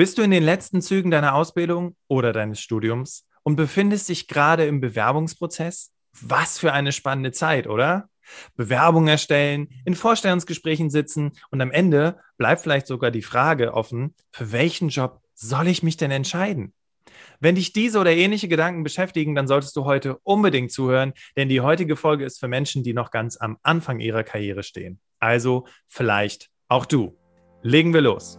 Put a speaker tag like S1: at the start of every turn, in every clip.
S1: Bist du in den letzten Zügen deiner Ausbildung oder deines Studiums und befindest dich gerade im Bewerbungsprozess? Was für eine spannende Zeit, oder? Bewerbung erstellen, in Vorstellungsgesprächen sitzen und am Ende bleibt vielleicht sogar die Frage offen, für welchen Job soll ich mich denn entscheiden? Wenn dich diese oder ähnliche Gedanken beschäftigen, dann solltest du heute unbedingt zuhören, denn die heutige Folge ist für Menschen, die noch ganz am Anfang ihrer Karriere stehen. Also vielleicht auch du. Legen wir los.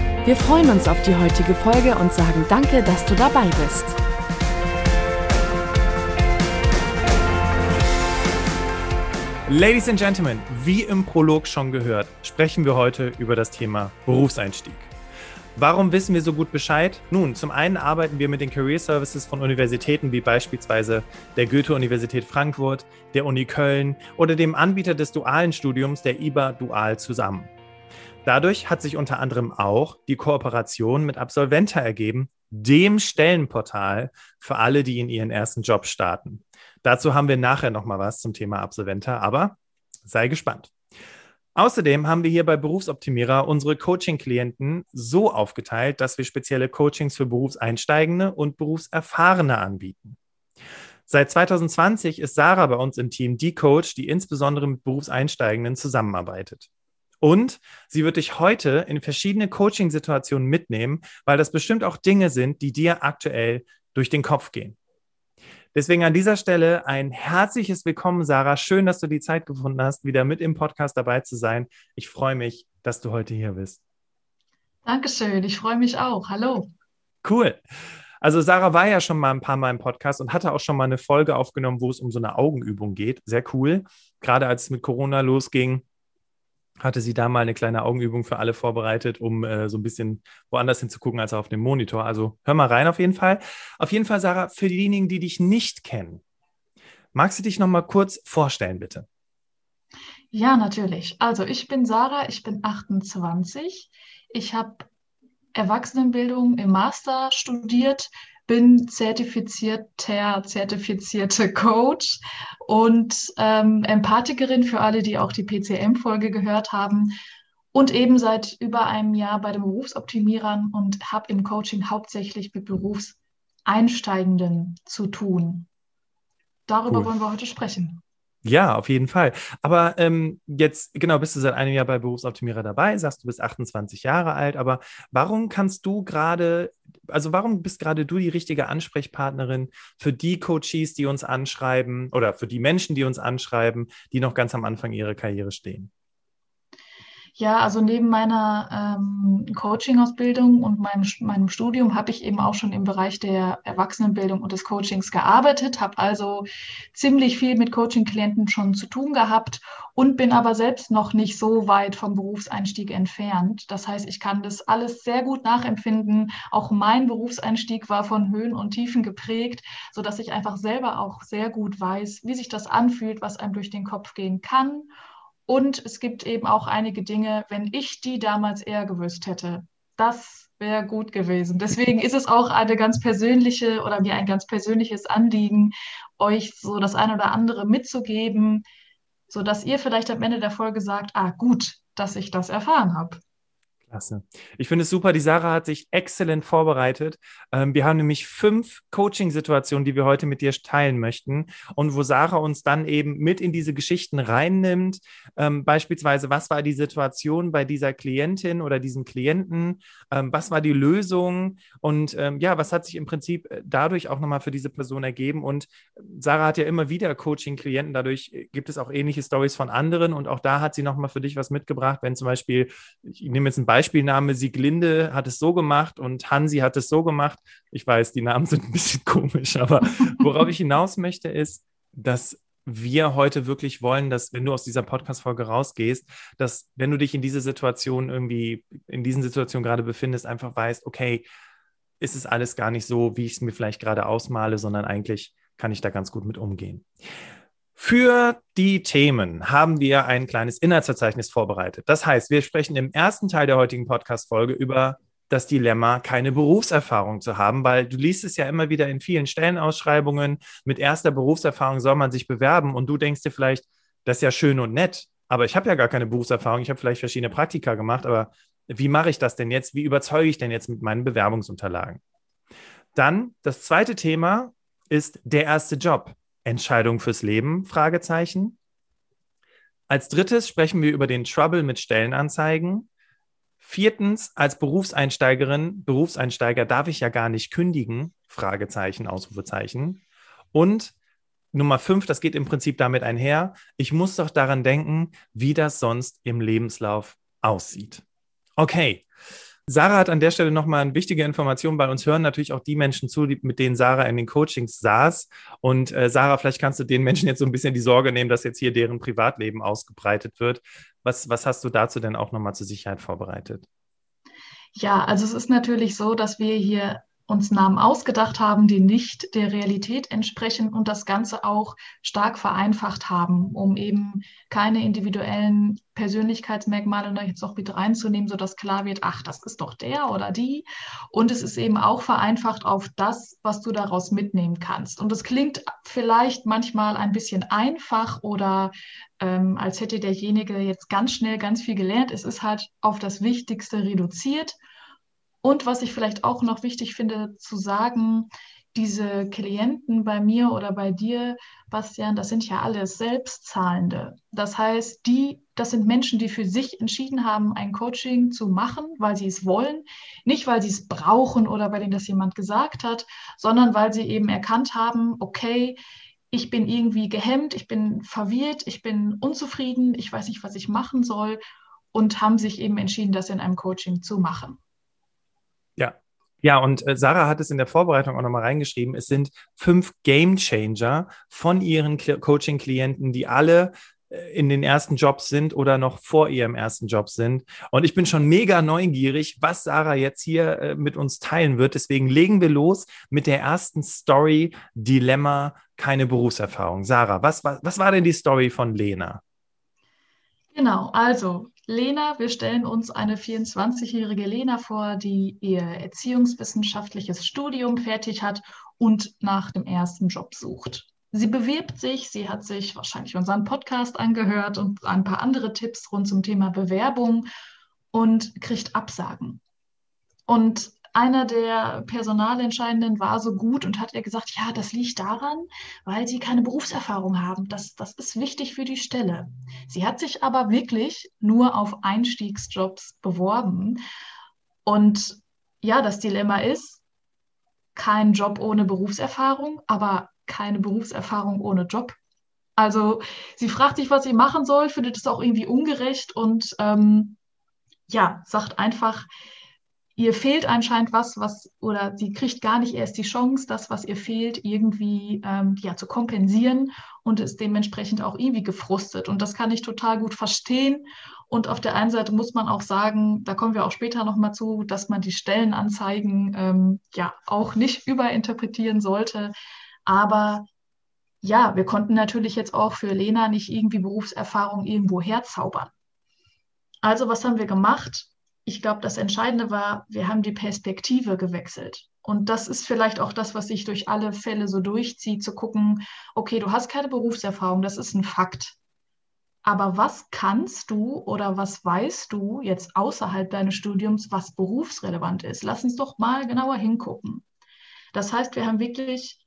S2: Wir freuen uns auf die heutige Folge und sagen danke, dass du dabei bist.
S1: Ladies and Gentlemen, wie im Prolog schon gehört, sprechen wir heute über das Thema Berufseinstieg. Warum wissen wir so gut Bescheid? Nun, zum einen arbeiten wir mit den Career Services von Universitäten wie beispielsweise der Goethe-Universität Frankfurt, der Uni Köln oder dem Anbieter des dualen Studiums, der IBA Dual, zusammen. Dadurch hat sich unter anderem auch die Kooperation mit Absolventa ergeben, dem Stellenportal für alle, die in ihren ersten Job starten. Dazu haben wir nachher nochmal was zum Thema Absolventa, aber sei gespannt. Außerdem haben wir hier bei Berufsoptimierer unsere Coaching-Klienten so aufgeteilt, dass wir spezielle Coachings für Berufseinsteigende und Berufserfahrene anbieten. Seit 2020 ist Sarah bei uns im Team die Coach, die insbesondere mit Berufseinsteigenden zusammenarbeitet. Und sie wird dich heute in verschiedene Coaching-Situationen mitnehmen, weil das bestimmt auch Dinge sind, die dir aktuell durch den Kopf gehen. Deswegen an dieser Stelle ein herzliches Willkommen, Sarah. Schön, dass du die Zeit gefunden hast, wieder mit im Podcast dabei zu sein. Ich freue mich, dass du heute hier bist.
S3: Dankeschön, ich freue mich auch. Hallo.
S1: Cool. Also Sarah war ja schon mal ein paar Mal im Podcast und hatte auch schon mal eine Folge aufgenommen, wo es um so eine Augenübung geht. Sehr cool. Gerade als es mit Corona losging, hatte sie da mal eine kleine Augenübung für alle vorbereitet, um äh, so ein bisschen woanders hinzugucken als auf dem Monitor. Also hör mal rein auf jeden Fall. Auf jeden Fall, Sarah, für diejenigen, die dich nicht kennen, magst du dich noch mal kurz vorstellen, bitte?
S3: Ja, natürlich. Also ich bin Sarah, ich bin 28. Ich habe Erwachsenenbildung im Master studiert, bin zertifizierter, zertifizierte Coach und ähm, Empathikerin für alle, die auch die PCM-Folge gehört haben. Und eben seit über einem Jahr bei den Berufsoptimierern und habe im Coaching hauptsächlich mit Berufseinsteigenden zu tun. Darüber cool. wollen wir heute sprechen.
S1: Ja, auf jeden Fall. Aber ähm, jetzt, genau, bist du seit einem Jahr bei Berufsoptimierer dabei, sagst du bist 28 Jahre alt, aber warum kannst du gerade, also warum bist gerade du die richtige Ansprechpartnerin für die Coaches, die uns anschreiben oder für die Menschen, die uns anschreiben, die noch ganz am Anfang ihrer Karriere stehen?
S3: Ja, also neben meiner ähm, Coaching-Ausbildung und meinem, meinem Studium habe ich eben auch schon im Bereich der Erwachsenenbildung und des Coachings gearbeitet, habe also ziemlich viel mit Coaching-Klienten schon zu tun gehabt und bin aber selbst noch nicht so weit vom Berufseinstieg entfernt. Das heißt, ich kann das alles sehr gut nachempfinden. Auch mein Berufseinstieg war von Höhen und Tiefen geprägt, sodass ich einfach selber auch sehr gut weiß, wie sich das anfühlt, was einem durch den Kopf gehen kann und es gibt eben auch einige Dinge, wenn ich die damals eher gewusst hätte, das wäre gut gewesen. Deswegen ist es auch eine ganz persönliche oder mir ein ganz persönliches Anliegen, euch so das eine oder andere mitzugeben, sodass ihr vielleicht am Ende der Folge sagt, ah gut, dass ich das erfahren habe.
S1: Klasse. Ich finde es super. Die Sarah hat sich exzellent vorbereitet. Ähm, wir haben nämlich fünf Coaching-Situationen, die wir heute mit dir teilen möchten und wo Sarah uns dann eben mit in diese Geschichten reinnimmt. Ähm, beispielsweise, was war die Situation bei dieser Klientin oder diesem Klienten? Ähm, was war die Lösung? Und ja, was hat sich im Prinzip äh, dadurch auch nochmal für diese Person ergeben? Und Sarah hat ja immer wieder Coaching-Klienten. Dadurch äh, gibt es auch ähnliche Stories von anderen. Und auch da hat sie nochmal für dich was mitgebracht, wenn zum Beispiel, ich nehme jetzt ein Beispiel, Beispielname Sieglinde hat es so gemacht und Hansi hat es so gemacht. Ich weiß, die Namen sind ein bisschen komisch, aber worauf ich hinaus möchte, ist, dass wir heute wirklich wollen, dass wenn du aus dieser Podcast-Folge rausgehst, dass wenn du dich in diese Situation irgendwie, in diesen Situationen gerade befindest, einfach weißt, okay, ist es alles gar nicht so, wie ich es mir vielleicht gerade ausmale, sondern eigentlich kann ich da ganz gut mit umgehen. Für die Themen haben wir ein kleines Inhaltsverzeichnis vorbereitet. Das heißt, wir sprechen im ersten Teil der heutigen Podcast-Folge über das Dilemma, keine Berufserfahrung zu haben, weil du liest es ja immer wieder in vielen Stellenausschreibungen, mit erster Berufserfahrung soll man sich bewerben und du denkst dir vielleicht, das ist ja schön und nett, aber ich habe ja gar keine Berufserfahrung, ich habe vielleicht verschiedene Praktika gemacht, aber wie mache ich das denn jetzt? Wie überzeuge ich denn jetzt mit meinen Bewerbungsunterlagen? Dann das zweite Thema ist der erste Job. Entscheidung fürs Leben? Fragezeichen. Als drittes sprechen wir über den Trouble mit Stellenanzeigen. Viertens, als Berufseinsteigerin, Berufseinsteiger darf ich ja gar nicht kündigen? Fragezeichen, Ausrufezeichen. Und Nummer fünf, das geht im Prinzip damit einher. Ich muss doch daran denken, wie das sonst im Lebenslauf aussieht. Okay. Sarah hat an der Stelle nochmal eine wichtige Information. Bei uns hören natürlich auch die Menschen zu, die, mit denen Sarah in den Coachings saß. Und äh, Sarah, vielleicht kannst du den Menschen jetzt so ein bisschen die Sorge nehmen, dass jetzt hier deren Privatleben ausgebreitet wird. Was, was hast du dazu denn auch nochmal zur Sicherheit vorbereitet?
S3: Ja, also es ist natürlich so, dass wir hier uns Namen ausgedacht haben, die nicht der Realität entsprechen und das Ganze auch stark vereinfacht haben, um eben keine individuellen Persönlichkeitsmerkmale da jetzt noch mit reinzunehmen, sodass klar wird, ach, das ist doch der oder die. Und es ist eben auch vereinfacht auf das, was du daraus mitnehmen kannst. Und es klingt vielleicht manchmal ein bisschen einfach oder ähm, als hätte derjenige jetzt ganz schnell ganz viel gelernt. Es ist halt auf das Wichtigste reduziert und was ich vielleicht auch noch wichtig finde zu sagen, diese Klienten bei mir oder bei dir, Bastian, das sind ja alles Selbstzahlende. Das heißt, die, das sind Menschen, die für sich entschieden haben, ein Coaching zu machen, weil sie es wollen, nicht weil sie es brauchen oder weil ihnen das jemand gesagt hat, sondern weil sie eben erkannt haben, okay, ich bin irgendwie gehemmt, ich bin verwirrt, ich bin unzufrieden, ich weiß nicht, was ich machen soll und haben sich eben entschieden, das in einem Coaching zu machen.
S1: Ja. Ja, und äh, Sarah hat es in der Vorbereitung auch nochmal reingeschrieben. Es sind fünf Game Changer von ihren Coaching-Klienten, die alle äh, in den ersten Jobs sind oder noch vor ihrem ersten Job sind. Und ich bin schon mega neugierig, was Sarah jetzt hier äh, mit uns teilen wird. Deswegen legen wir los mit der ersten Story, Dilemma, keine Berufserfahrung. Sarah, was, was, was war denn die Story von Lena?
S3: Genau, also Lena, wir stellen uns eine 24-jährige Lena vor, die ihr erziehungswissenschaftliches Studium fertig hat und nach dem ersten Job sucht. Sie bewirbt sich, sie hat sich wahrscheinlich unseren Podcast angehört und ein paar andere Tipps rund zum Thema Bewerbung und kriegt Absagen. Und einer der Personalentscheidenden war so gut und hat ihr gesagt, ja, das liegt daran, weil sie keine Berufserfahrung haben. Das, das ist wichtig für die Stelle. Sie hat sich aber wirklich nur auf Einstiegsjobs beworben. Und ja, das Dilemma ist, kein Job ohne Berufserfahrung, aber keine Berufserfahrung ohne Job. Also sie fragt sich, was sie machen soll, findet es auch irgendwie ungerecht und ähm, ja, sagt einfach, ihr fehlt anscheinend was, was, oder sie kriegt gar nicht erst die Chance, das, was ihr fehlt, irgendwie ähm, ja, zu kompensieren und ist dementsprechend auch irgendwie gefrustet. Und das kann ich total gut verstehen. Und auf der einen Seite muss man auch sagen, da kommen wir auch später nochmal zu, dass man die Stellenanzeigen ähm, ja auch nicht überinterpretieren sollte. Aber ja, wir konnten natürlich jetzt auch für Lena nicht irgendwie Berufserfahrung irgendwo herzaubern. Also was haben wir gemacht? Ich glaube, das Entscheidende war, wir haben die Perspektive gewechselt. Und das ist vielleicht auch das, was sich durch alle Fälle so durchzieht, zu gucken, okay, du hast keine Berufserfahrung, das ist ein Fakt. Aber was kannst du oder was weißt du jetzt außerhalb deines Studiums, was berufsrelevant ist? Lass uns doch mal genauer hingucken. Das heißt, wir haben wirklich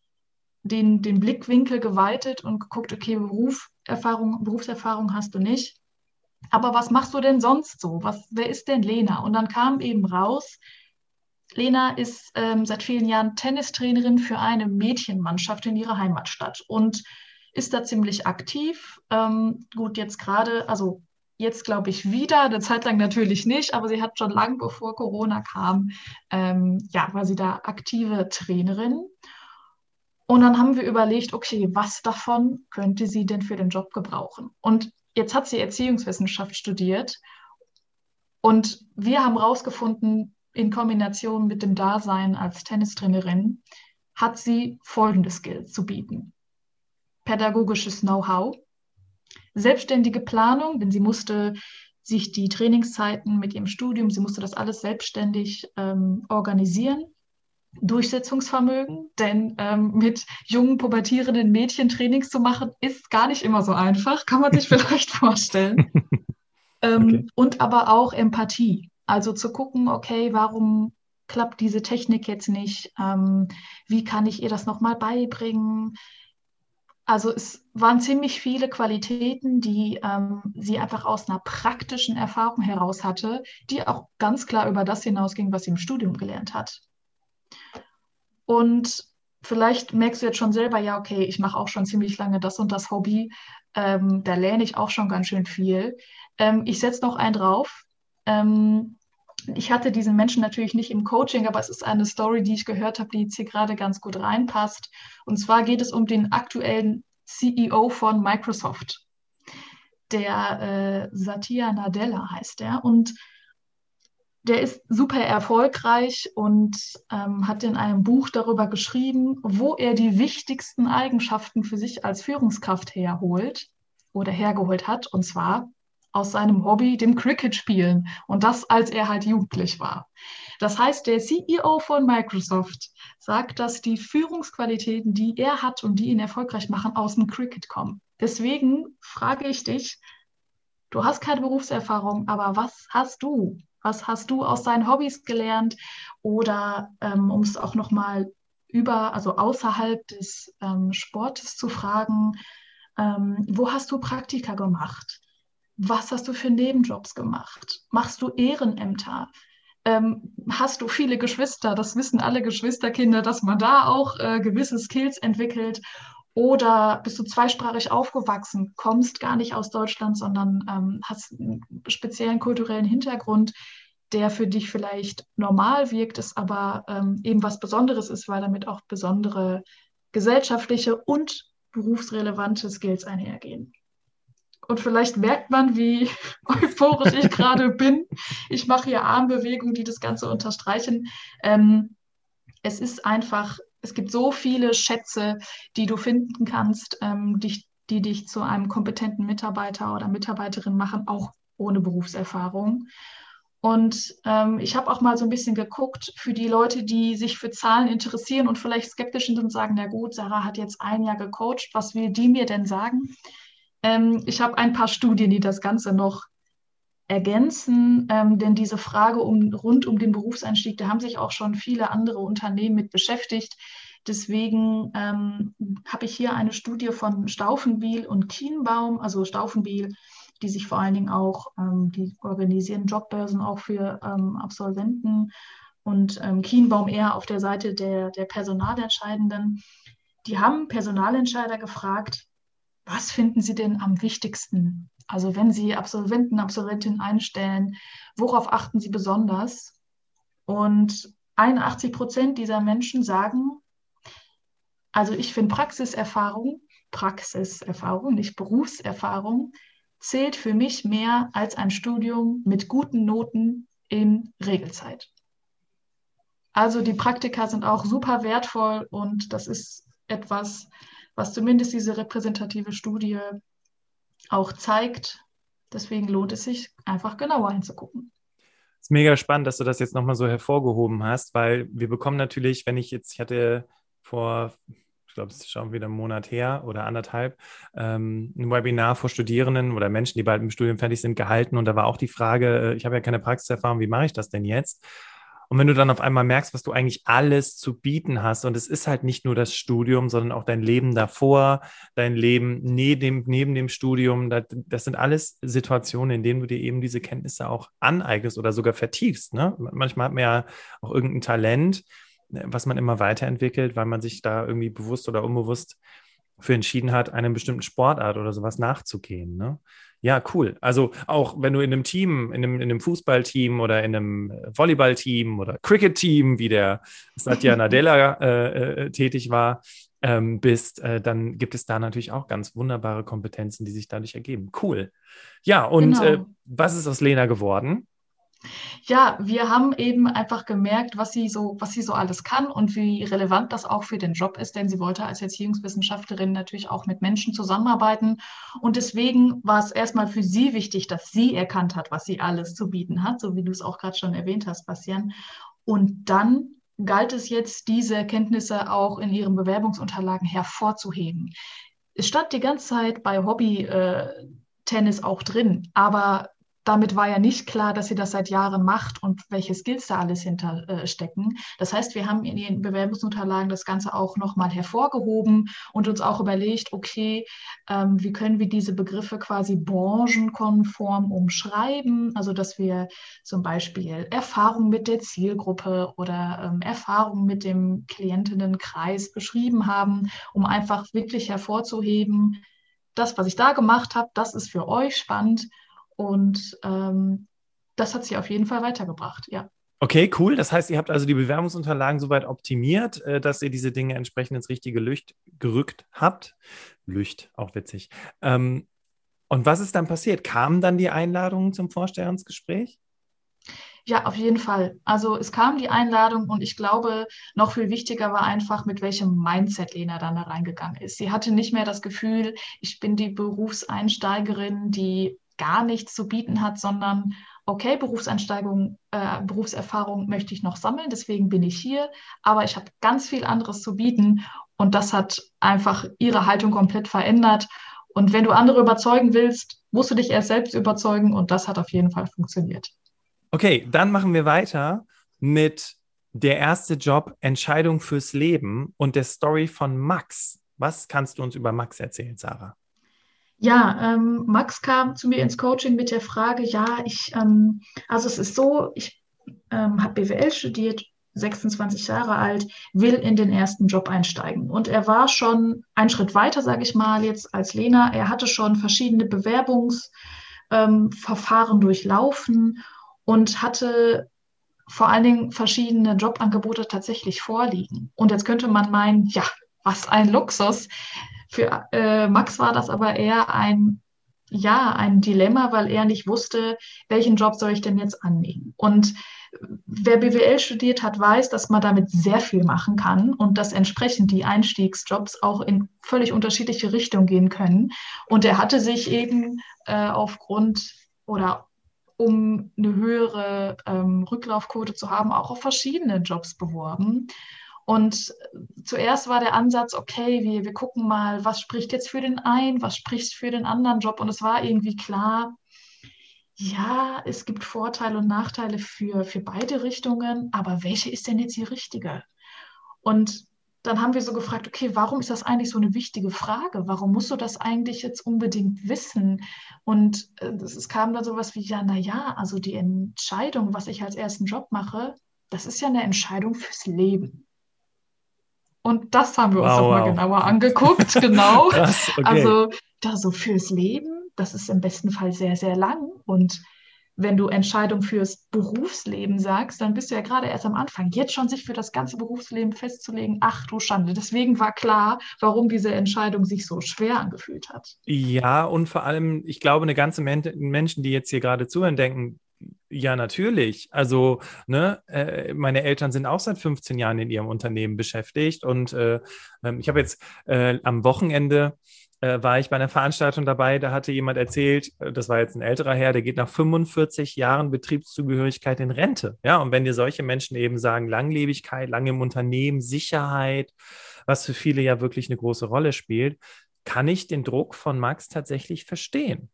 S3: den, den Blickwinkel geweitet und geguckt, okay, Berufserfahrung, Berufserfahrung hast du nicht aber was machst du denn sonst so? Was, wer ist denn Lena? Und dann kam eben raus, Lena ist ähm, seit vielen Jahren Tennistrainerin für eine Mädchenmannschaft in ihrer Heimatstadt und ist da ziemlich aktiv. Ähm, gut, jetzt gerade, also jetzt glaube ich wieder, eine Zeit lang natürlich nicht, aber sie hat schon lange bevor Corona kam, ähm, ja, war sie da aktive Trainerin. Und dann haben wir überlegt, okay, was davon könnte sie denn für den Job gebrauchen? Und jetzt hat sie Erziehungswissenschaft studiert und wir haben herausgefunden, in Kombination mit dem Dasein als Tennistrainerin hat sie folgende Skills zu bieten. Pädagogisches Know-how, selbstständige Planung, denn sie musste sich die Trainingszeiten mit ihrem Studium, sie musste das alles selbstständig ähm, organisieren. Durchsetzungsvermögen, denn ähm, mit jungen, pubertierenden Mädchen Trainings zu machen, ist gar nicht immer so einfach, kann man sich vielleicht vorstellen. ähm, okay. Und aber auch Empathie. Also zu gucken, okay, warum klappt diese Technik jetzt nicht? Ähm, wie kann ich ihr das nochmal beibringen? Also es waren ziemlich viele Qualitäten, die ähm, sie einfach aus einer praktischen Erfahrung heraus hatte, die auch ganz klar über das hinausging, was sie im Studium gelernt hat. Und vielleicht merkst du jetzt schon selber, ja, okay, ich mache auch schon ziemlich lange das und das Hobby. Ähm, da lerne ich auch schon ganz schön viel. Ähm, ich setze noch einen drauf. Ähm, ich hatte diesen Menschen natürlich nicht im Coaching, aber es ist eine Story, die ich gehört habe, die jetzt hier gerade ganz gut reinpasst. Und zwar geht es um den aktuellen CEO von Microsoft. Der äh, Satya Nadella heißt er. Und der ist super erfolgreich und ähm, hat in einem Buch darüber geschrieben, wo er die wichtigsten Eigenschaften für sich als Führungskraft herholt oder hergeholt hat. Und zwar aus seinem Hobby, dem Cricket spielen. Und das, als er halt jugendlich war. Das heißt, der CEO von Microsoft sagt, dass die Führungsqualitäten, die er hat und die ihn erfolgreich machen, aus dem Cricket kommen. Deswegen frage ich dich, du hast keine Berufserfahrung, aber was hast du? Was hast du aus deinen Hobbys gelernt? Oder ähm, um es auch nochmal über, also außerhalb des ähm, Sportes zu fragen, ähm, wo hast du Praktika gemacht? was hast du für Nebenjobs gemacht? Machst du Ehrenämter? Ähm, hast du viele Geschwister? Das wissen alle Geschwisterkinder, dass man da auch äh, gewisse Skills entwickelt. Oder bist du zweisprachig aufgewachsen, kommst gar nicht aus Deutschland, sondern ähm, hast einen speziellen kulturellen Hintergrund, der für dich vielleicht normal wirkt, ist aber ähm, eben was Besonderes ist, weil damit auch besondere gesellschaftliche und berufsrelevante Skills einhergehen. Und vielleicht merkt man, wie euphorisch ich gerade bin. Ich mache hier Armbewegungen, die das Ganze unterstreichen. Ähm, es ist einfach, es gibt so viele Schätze, die du finden kannst, ähm, die, die dich zu einem kompetenten Mitarbeiter oder Mitarbeiterin machen, auch ohne Berufserfahrung. Und ähm, ich habe auch mal so ein bisschen geguckt für die Leute, die sich für Zahlen interessieren und vielleicht skeptisch sind und sagen, na gut, Sarah hat jetzt ein Jahr gecoacht, was will die mir denn sagen? Ähm, ich habe ein paar Studien, die das Ganze noch ergänzen, ähm, denn diese Frage um, rund um den Berufseinstieg, da haben sich auch schon viele andere Unternehmen mit beschäftigt. Deswegen ähm, habe ich hier eine Studie von Staufenbiel und Kienbaum, also Staufenbiel, die sich vor allen Dingen auch, ähm, die organisieren Jobbörsen auch für ähm, Absolventen und ähm, Kienbaum eher auf der Seite der, der Personalentscheidenden. Die haben Personalentscheider gefragt, was finden Sie denn am wichtigsten? Also wenn Sie Absolventen, Absolventinnen einstellen, worauf achten Sie besonders? Und 81 Prozent dieser Menschen sagen, also ich finde Praxiserfahrung, Praxiserfahrung, nicht Berufserfahrung, zählt für mich mehr als ein Studium mit guten Noten in Regelzeit. Also die Praktika sind auch super wertvoll und das ist etwas, was zumindest diese repräsentative Studie auch zeigt. Deswegen lohnt es sich, einfach genauer hinzugucken.
S1: Es ist mega spannend, dass du das jetzt nochmal so hervorgehoben hast, weil wir bekommen natürlich, wenn ich jetzt, ich hatte vor, ich glaube, es ist schon wieder einen Monat her oder anderthalb, ähm, ein Webinar vor Studierenden oder Menschen, die bald im Studium fertig sind, gehalten. Und da war auch die Frage, äh, ich habe ja keine Praxiserfahrung, wie mache ich das denn jetzt? Und wenn du dann auf einmal merkst, was du eigentlich alles zu bieten hast, und es ist halt nicht nur das Studium, sondern auch dein Leben davor, dein Leben neben dem, neben dem Studium, das, das sind alles Situationen, in denen du dir eben diese Kenntnisse auch aneignest oder sogar vertiefst. Ne? Manchmal hat man ja auch irgendein Talent, was man immer weiterentwickelt, weil man sich da irgendwie bewusst oder unbewusst für entschieden hat, einer bestimmten Sportart oder sowas nachzugehen. Ne? Ja, cool. Also auch wenn du in einem Team, in einem, in einem Fußballteam oder in einem Volleyballteam oder Cricket-Team, wie der Satya Nadella äh, äh, tätig war, ähm, bist, äh, dann gibt es da natürlich auch ganz wunderbare Kompetenzen, die sich dadurch ergeben. Cool. Ja, und genau. äh, was ist aus Lena geworden?
S3: Ja, wir haben eben einfach gemerkt, was sie so, was sie so alles kann und wie relevant das auch für den Job ist, denn sie wollte als Erziehungswissenschaftlerin natürlich auch mit Menschen zusammenarbeiten. Und deswegen war es erstmal für sie wichtig, dass sie erkannt hat, was sie alles zu bieten hat, so wie du es auch gerade schon erwähnt hast, Bastian. Und dann galt es jetzt, diese Erkenntnisse auch in ihren Bewerbungsunterlagen hervorzuheben. Es stand die ganze Zeit bei Hobby. Äh, Tennis auch drin, aber damit war ja nicht klar, dass sie das seit Jahren macht und welche Skills da alles hinterstecken. Äh, das heißt, wir haben in den Bewerbungsunterlagen das Ganze auch nochmal hervorgehoben und uns auch überlegt, okay, ähm, wie können wir diese Begriffe quasi branchenkonform umschreiben? Also, dass wir zum Beispiel Erfahrung mit der Zielgruppe oder ähm, Erfahrung mit dem Klientinnenkreis beschrieben haben, um einfach wirklich hervorzuheben, das, was ich da gemacht habe, das ist für euch spannend und ähm, das hat sie auf jeden Fall weitergebracht, ja.
S1: Okay, cool. Das heißt, ihr habt also die Bewerbungsunterlagen soweit optimiert, äh, dass ihr diese Dinge entsprechend ins richtige Licht gerückt habt. Licht, auch witzig. Ähm, und was ist dann passiert? Kamen dann die Einladungen zum Vorstellungsgespräch?
S3: Ja, auf jeden Fall. Also es kam die Einladung und ich glaube, noch viel wichtiger war einfach, mit welchem Mindset Lena dann da reingegangen ist. Sie hatte nicht mehr das Gefühl, ich bin die Berufseinsteigerin, die gar nichts zu bieten hat, sondern okay, Berufseinsteigung, äh, Berufserfahrung möchte ich noch sammeln, deswegen bin ich hier, aber ich habe ganz viel anderes zu bieten und das hat einfach ihre Haltung komplett verändert. Und wenn du andere überzeugen willst, musst du dich erst selbst überzeugen und das hat auf jeden Fall funktioniert.
S1: Okay, dann machen wir weiter mit der erste Job Entscheidung fürs Leben und der Story von Max. Was kannst du uns über Max erzählen, Sarah?
S3: Ja, ähm, Max kam zu mir ins Coaching mit der Frage, ja, ich, ähm, also es ist so, ich ähm, habe BWL studiert, 26 Jahre alt, will in den ersten Job einsteigen. Und er war schon einen Schritt weiter, sage ich mal, jetzt als Lena. Er hatte schon verschiedene Bewerbungsverfahren durchlaufen und hatte vor allen Dingen verschiedene Jobangebote tatsächlich vorliegen. Und jetzt könnte man meinen, ja, was ein Luxus. Für äh, Max war das aber eher ein, ja, ein Dilemma, weil er nicht wusste, welchen Job soll ich denn jetzt annehmen. Und wer BWL studiert hat, weiß, dass man damit sehr viel machen kann und dass entsprechend die Einstiegsjobs auch in völlig unterschiedliche Richtungen gehen können. Und er hatte sich eben äh, aufgrund oder um eine höhere ähm, Rücklaufquote zu haben, auch auf verschiedene Jobs beworben. Und zuerst war der Ansatz, okay, wir, wir gucken mal, was spricht jetzt für den einen, was spricht für den anderen Job. Und es war irgendwie klar, ja, es gibt Vorteile und Nachteile für, für beide Richtungen, aber welche ist denn jetzt die richtige? Und dann haben wir so gefragt, okay, warum ist das eigentlich so eine wichtige Frage? Warum musst du das eigentlich jetzt unbedingt wissen? Und äh, es kam dann sowas wie, ja, naja, also die Entscheidung, was ich als ersten Job mache, das ist ja eine Entscheidung fürs Leben. Und das haben wir uns wow, nochmal wow. genauer angeguckt, genau. Krass, okay. Also da so fürs Leben, das ist im besten Fall sehr, sehr lang. Und wenn du Entscheidung fürs Berufsleben sagst, dann bist du ja gerade erst am Anfang. Jetzt schon sich für das ganze Berufsleben festzulegen, ach du Schande. Deswegen war klar, warum diese Entscheidung sich so schwer angefühlt hat.
S1: Ja, und vor allem, ich glaube, eine ganze Menge Menschen, die jetzt hier gerade zuhören, denken, ja, natürlich. Also, ne, äh, meine Eltern sind auch seit 15 Jahren in ihrem Unternehmen beschäftigt und äh, ähm, ich habe jetzt äh, am Wochenende äh, war ich bei einer Veranstaltung dabei, da hatte jemand erzählt, äh, das war jetzt ein älterer Herr, der geht nach 45 Jahren Betriebszugehörigkeit in Rente. Ja, und wenn dir solche Menschen eben sagen, Langlebigkeit, lange im Unternehmen, Sicherheit, was für viele ja wirklich eine große Rolle spielt, kann ich den Druck von Max tatsächlich verstehen.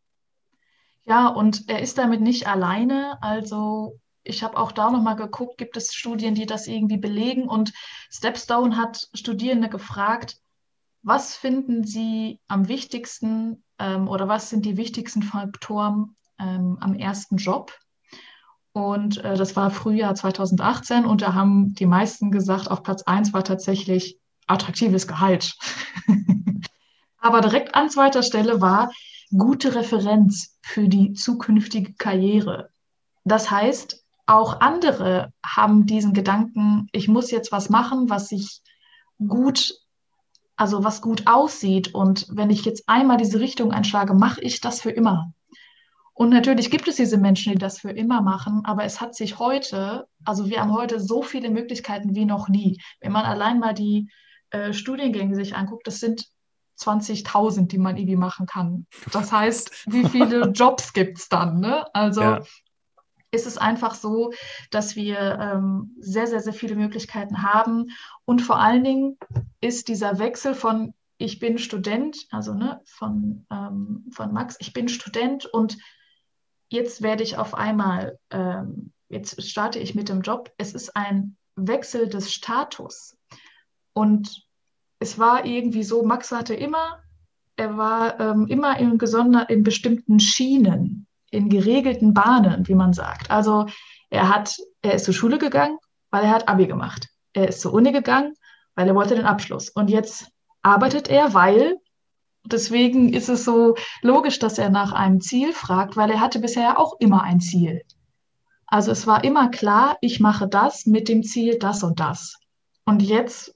S3: Ja, und er ist damit nicht alleine. Also ich habe auch da nochmal geguckt, gibt es Studien, die das irgendwie belegen? Und Stepstone hat Studierende gefragt, was finden Sie am wichtigsten ähm, oder was sind die wichtigsten Faktoren ähm, am ersten Job? Und äh, das war Frühjahr 2018 und da haben die meisten gesagt, auf Platz 1 war tatsächlich attraktives Gehalt. Aber direkt an zweiter Stelle war gute Referenz für die zukünftige Karriere. Das heißt, auch andere haben diesen Gedanken, ich muss jetzt was machen, was sich gut, also was gut aussieht. Und wenn ich jetzt einmal diese Richtung einschlage, mache ich das für immer. Und natürlich gibt es diese Menschen, die das für immer machen, aber es hat sich heute, also wir haben heute so viele Möglichkeiten wie noch nie. Wenn man allein mal die äh, Studiengänge sich anguckt, das sind 20.000, die man irgendwie machen kann. Das heißt, wie viele Jobs gibt es dann? Ne? Also ja. ist es einfach so, dass wir ähm, sehr, sehr, sehr viele Möglichkeiten haben. Und vor allen Dingen ist dieser Wechsel von ich bin Student, also ne, von, ähm, von Max, ich bin Student und jetzt werde ich auf einmal, ähm, jetzt starte ich mit dem Job. Es ist ein Wechsel des Status. Und es war irgendwie so, Max hatte immer, er war ähm, immer in, gesonder, in bestimmten Schienen, in geregelten Bahnen, wie man sagt. Also er hat, er ist zur Schule gegangen, weil er hat Abi gemacht. Er ist zur Uni gegangen, weil er wollte den Abschluss. Und jetzt arbeitet er, weil deswegen ist es so logisch, dass er nach einem Ziel fragt, weil er hatte bisher auch immer ein Ziel. Also es war immer klar, ich mache das mit dem Ziel das und das. Und jetzt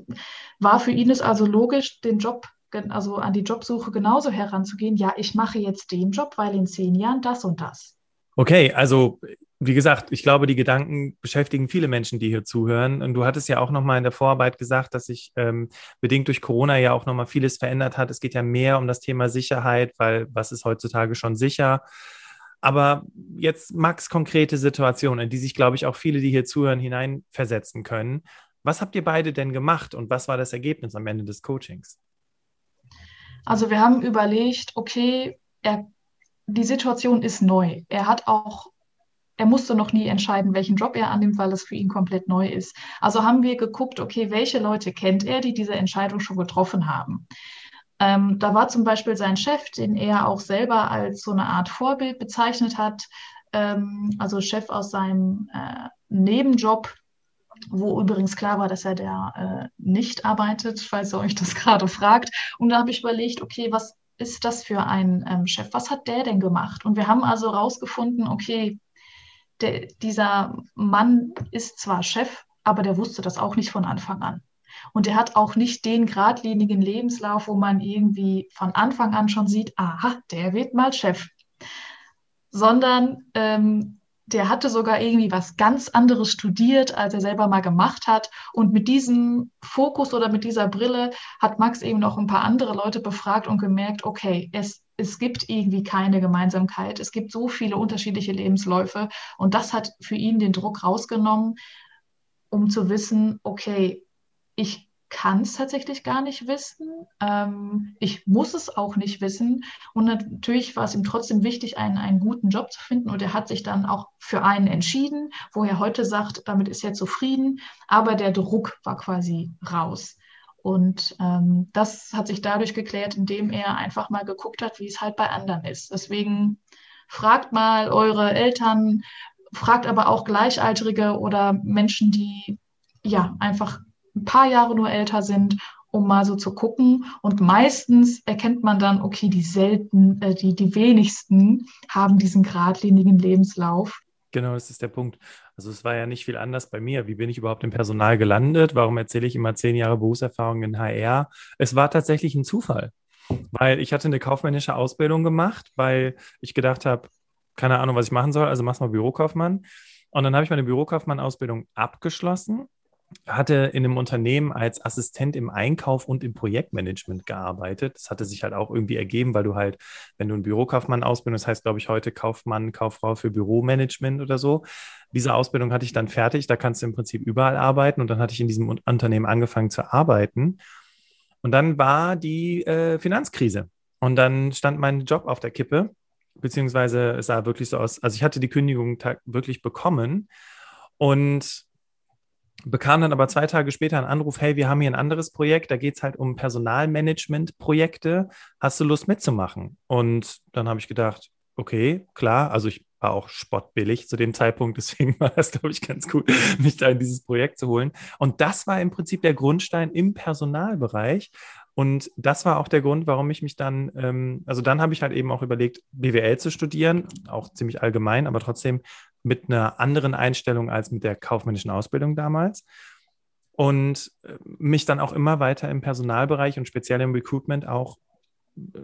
S3: war für ihn es also logisch, den Job, also an die Jobsuche genauso heranzugehen. Ja, ich mache jetzt den Job, weil in zehn Jahren das und das.
S1: Okay, also wie gesagt, ich glaube, die Gedanken beschäftigen viele Menschen, die hier zuhören. Und du hattest ja auch nochmal in der Vorarbeit gesagt, dass sich ähm, bedingt durch Corona ja auch nochmal vieles verändert hat. Es geht ja mehr um das Thema Sicherheit, weil was ist heutzutage schon sicher? Aber jetzt Max konkrete Situationen, in die sich, glaube ich, auch viele, die hier zuhören, hineinversetzen können. Was habt ihr beide denn gemacht und was war das Ergebnis am Ende des Coachings?
S3: Also wir haben überlegt, okay, er, die Situation ist neu. Er hat auch er musste noch nie entscheiden, welchen Job er annimmt, weil es für ihn komplett neu ist. Also haben wir geguckt, okay, welche Leute kennt er, die diese Entscheidung schon getroffen haben. Ähm, da war zum Beispiel sein Chef, den er auch selber als so eine Art Vorbild bezeichnet hat, ähm, also Chef aus seinem äh, Nebenjob, wo übrigens klar war, dass er da äh, nicht arbeitet, falls ihr euch das gerade fragt. Und da habe ich überlegt, okay, was ist das für ein ähm, Chef? Was hat der denn gemacht? Und wir haben also herausgefunden, okay, der, dieser Mann ist zwar Chef, aber der wusste das auch nicht von Anfang an. Und er hat auch nicht den geradlinigen Lebenslauf, wo man irgendwie von Anfang an schon sieht, aha, der wird mal Chef. Sondern ähm, der hatte sogar irgendwie was ganz anderes studiert, als er selber mal gemacht hat. Und mit diesem Fokus oder mit dieser Brille hat Max eben noch ein paar andere Leute befragt und gemerkt, okay, es es gibt irgendwie keine Gemeinsamkeit. Es gibt so viele unterschiedliche Lebensläufe und das hat für ihn den Druck rausgenommen, um zu wissen, okay, ich kann es tatsächlich gar nicht wissen. Ähm, ich muss es auch nicht wissen. Und natürlich war es ihm trotzdem wichtig, einen, einen guten Job zu finden. Und er hat sich dann auch für einen entschieden, wo er heute sagt, damit ist er zufrieden. Aber der Druck war quasi raus. Und ähm, das hat sich dadurch geklärt, indem er einfach mal geguckt hat, wie es halt bei anderen ist. Deswegen fragt mal eure Eltern, fragt aber auch Gleichaltrige oder Menschen, die ja einfach ein paar Jahre nur älter sind, um mal so zu gucken. Und meistens erkennt man dann, okay, die selten, äh, die, die wenigsten haben diesen geradlinigen Lebenslauf.
S1: Genau, das ist der Punkt. Also es war ja nicht viel anders bei mir. Wie bin ich überhaupt im Personal gelandet? Warum erzähle ich immer zehn Jahre Berufserfahrung in HR? Es war tatsächlich ein Zufall, weil ich hatte eine kaufmännische Ausbildung gemacht, weil ich gedacht habe, keine Ahnung, was ich machen soll, also mach's mal Bürokaufmann. Und dann habe ich meine Bürokaufmann-Ausbildung abgeschlossen hatte in einem Unternehmen als Assistent im Einkauf und im Projektmanagement gearbeitet. Das hatte sich halt auch irgendwie ergeben, weil du halt, wenn du einen Bürokaufmann ausbildest, das heißt, glaube ich, heute Kaufmann, Kauffrau für Büromanagement oder so. Diese Ausbildung hatte ich dann fertig. Da kannst du im Prinzip überall arbeiten. Und dann hatte ich in diesem Unternehmen angefangen zu arbeiten. Und dann war die äh, Finanzkrise. Und dann stand mein Job auf der Kippe, beziehungsweise es sah wirklich so aus. Also ich hatte die Kündigung wirklich bekommen. Und bekam dann aber zwei Tage später einen Anruf, hey, wir haben hier ein anderes Projekt, da geht es halt um Personalmanagement-Projekte. Hast du Lust mitzumachen? Und dann habe ich gedacht, okay, klar, also ich war auch spottbillig zu dem Zeitpunkt, deswegen war das, glaube ich, ganz gut, mich da in dieses Projekt zu holen. Und das war im Prinzip der Grundstein im Personalbereich. Und das war auch der Grund, warum ich mich dann, ähm, also dann habe ich halt eben auch überlegt, BWL zu studieren, auch ziemlich allgemein, aber trotzdem mit einer anderen Einstellung als mit der kaufmännischen Ausbildung damals. Und äh, mich dann auch immer weiter im Personalbereich und speziell im Recruitment auch äh,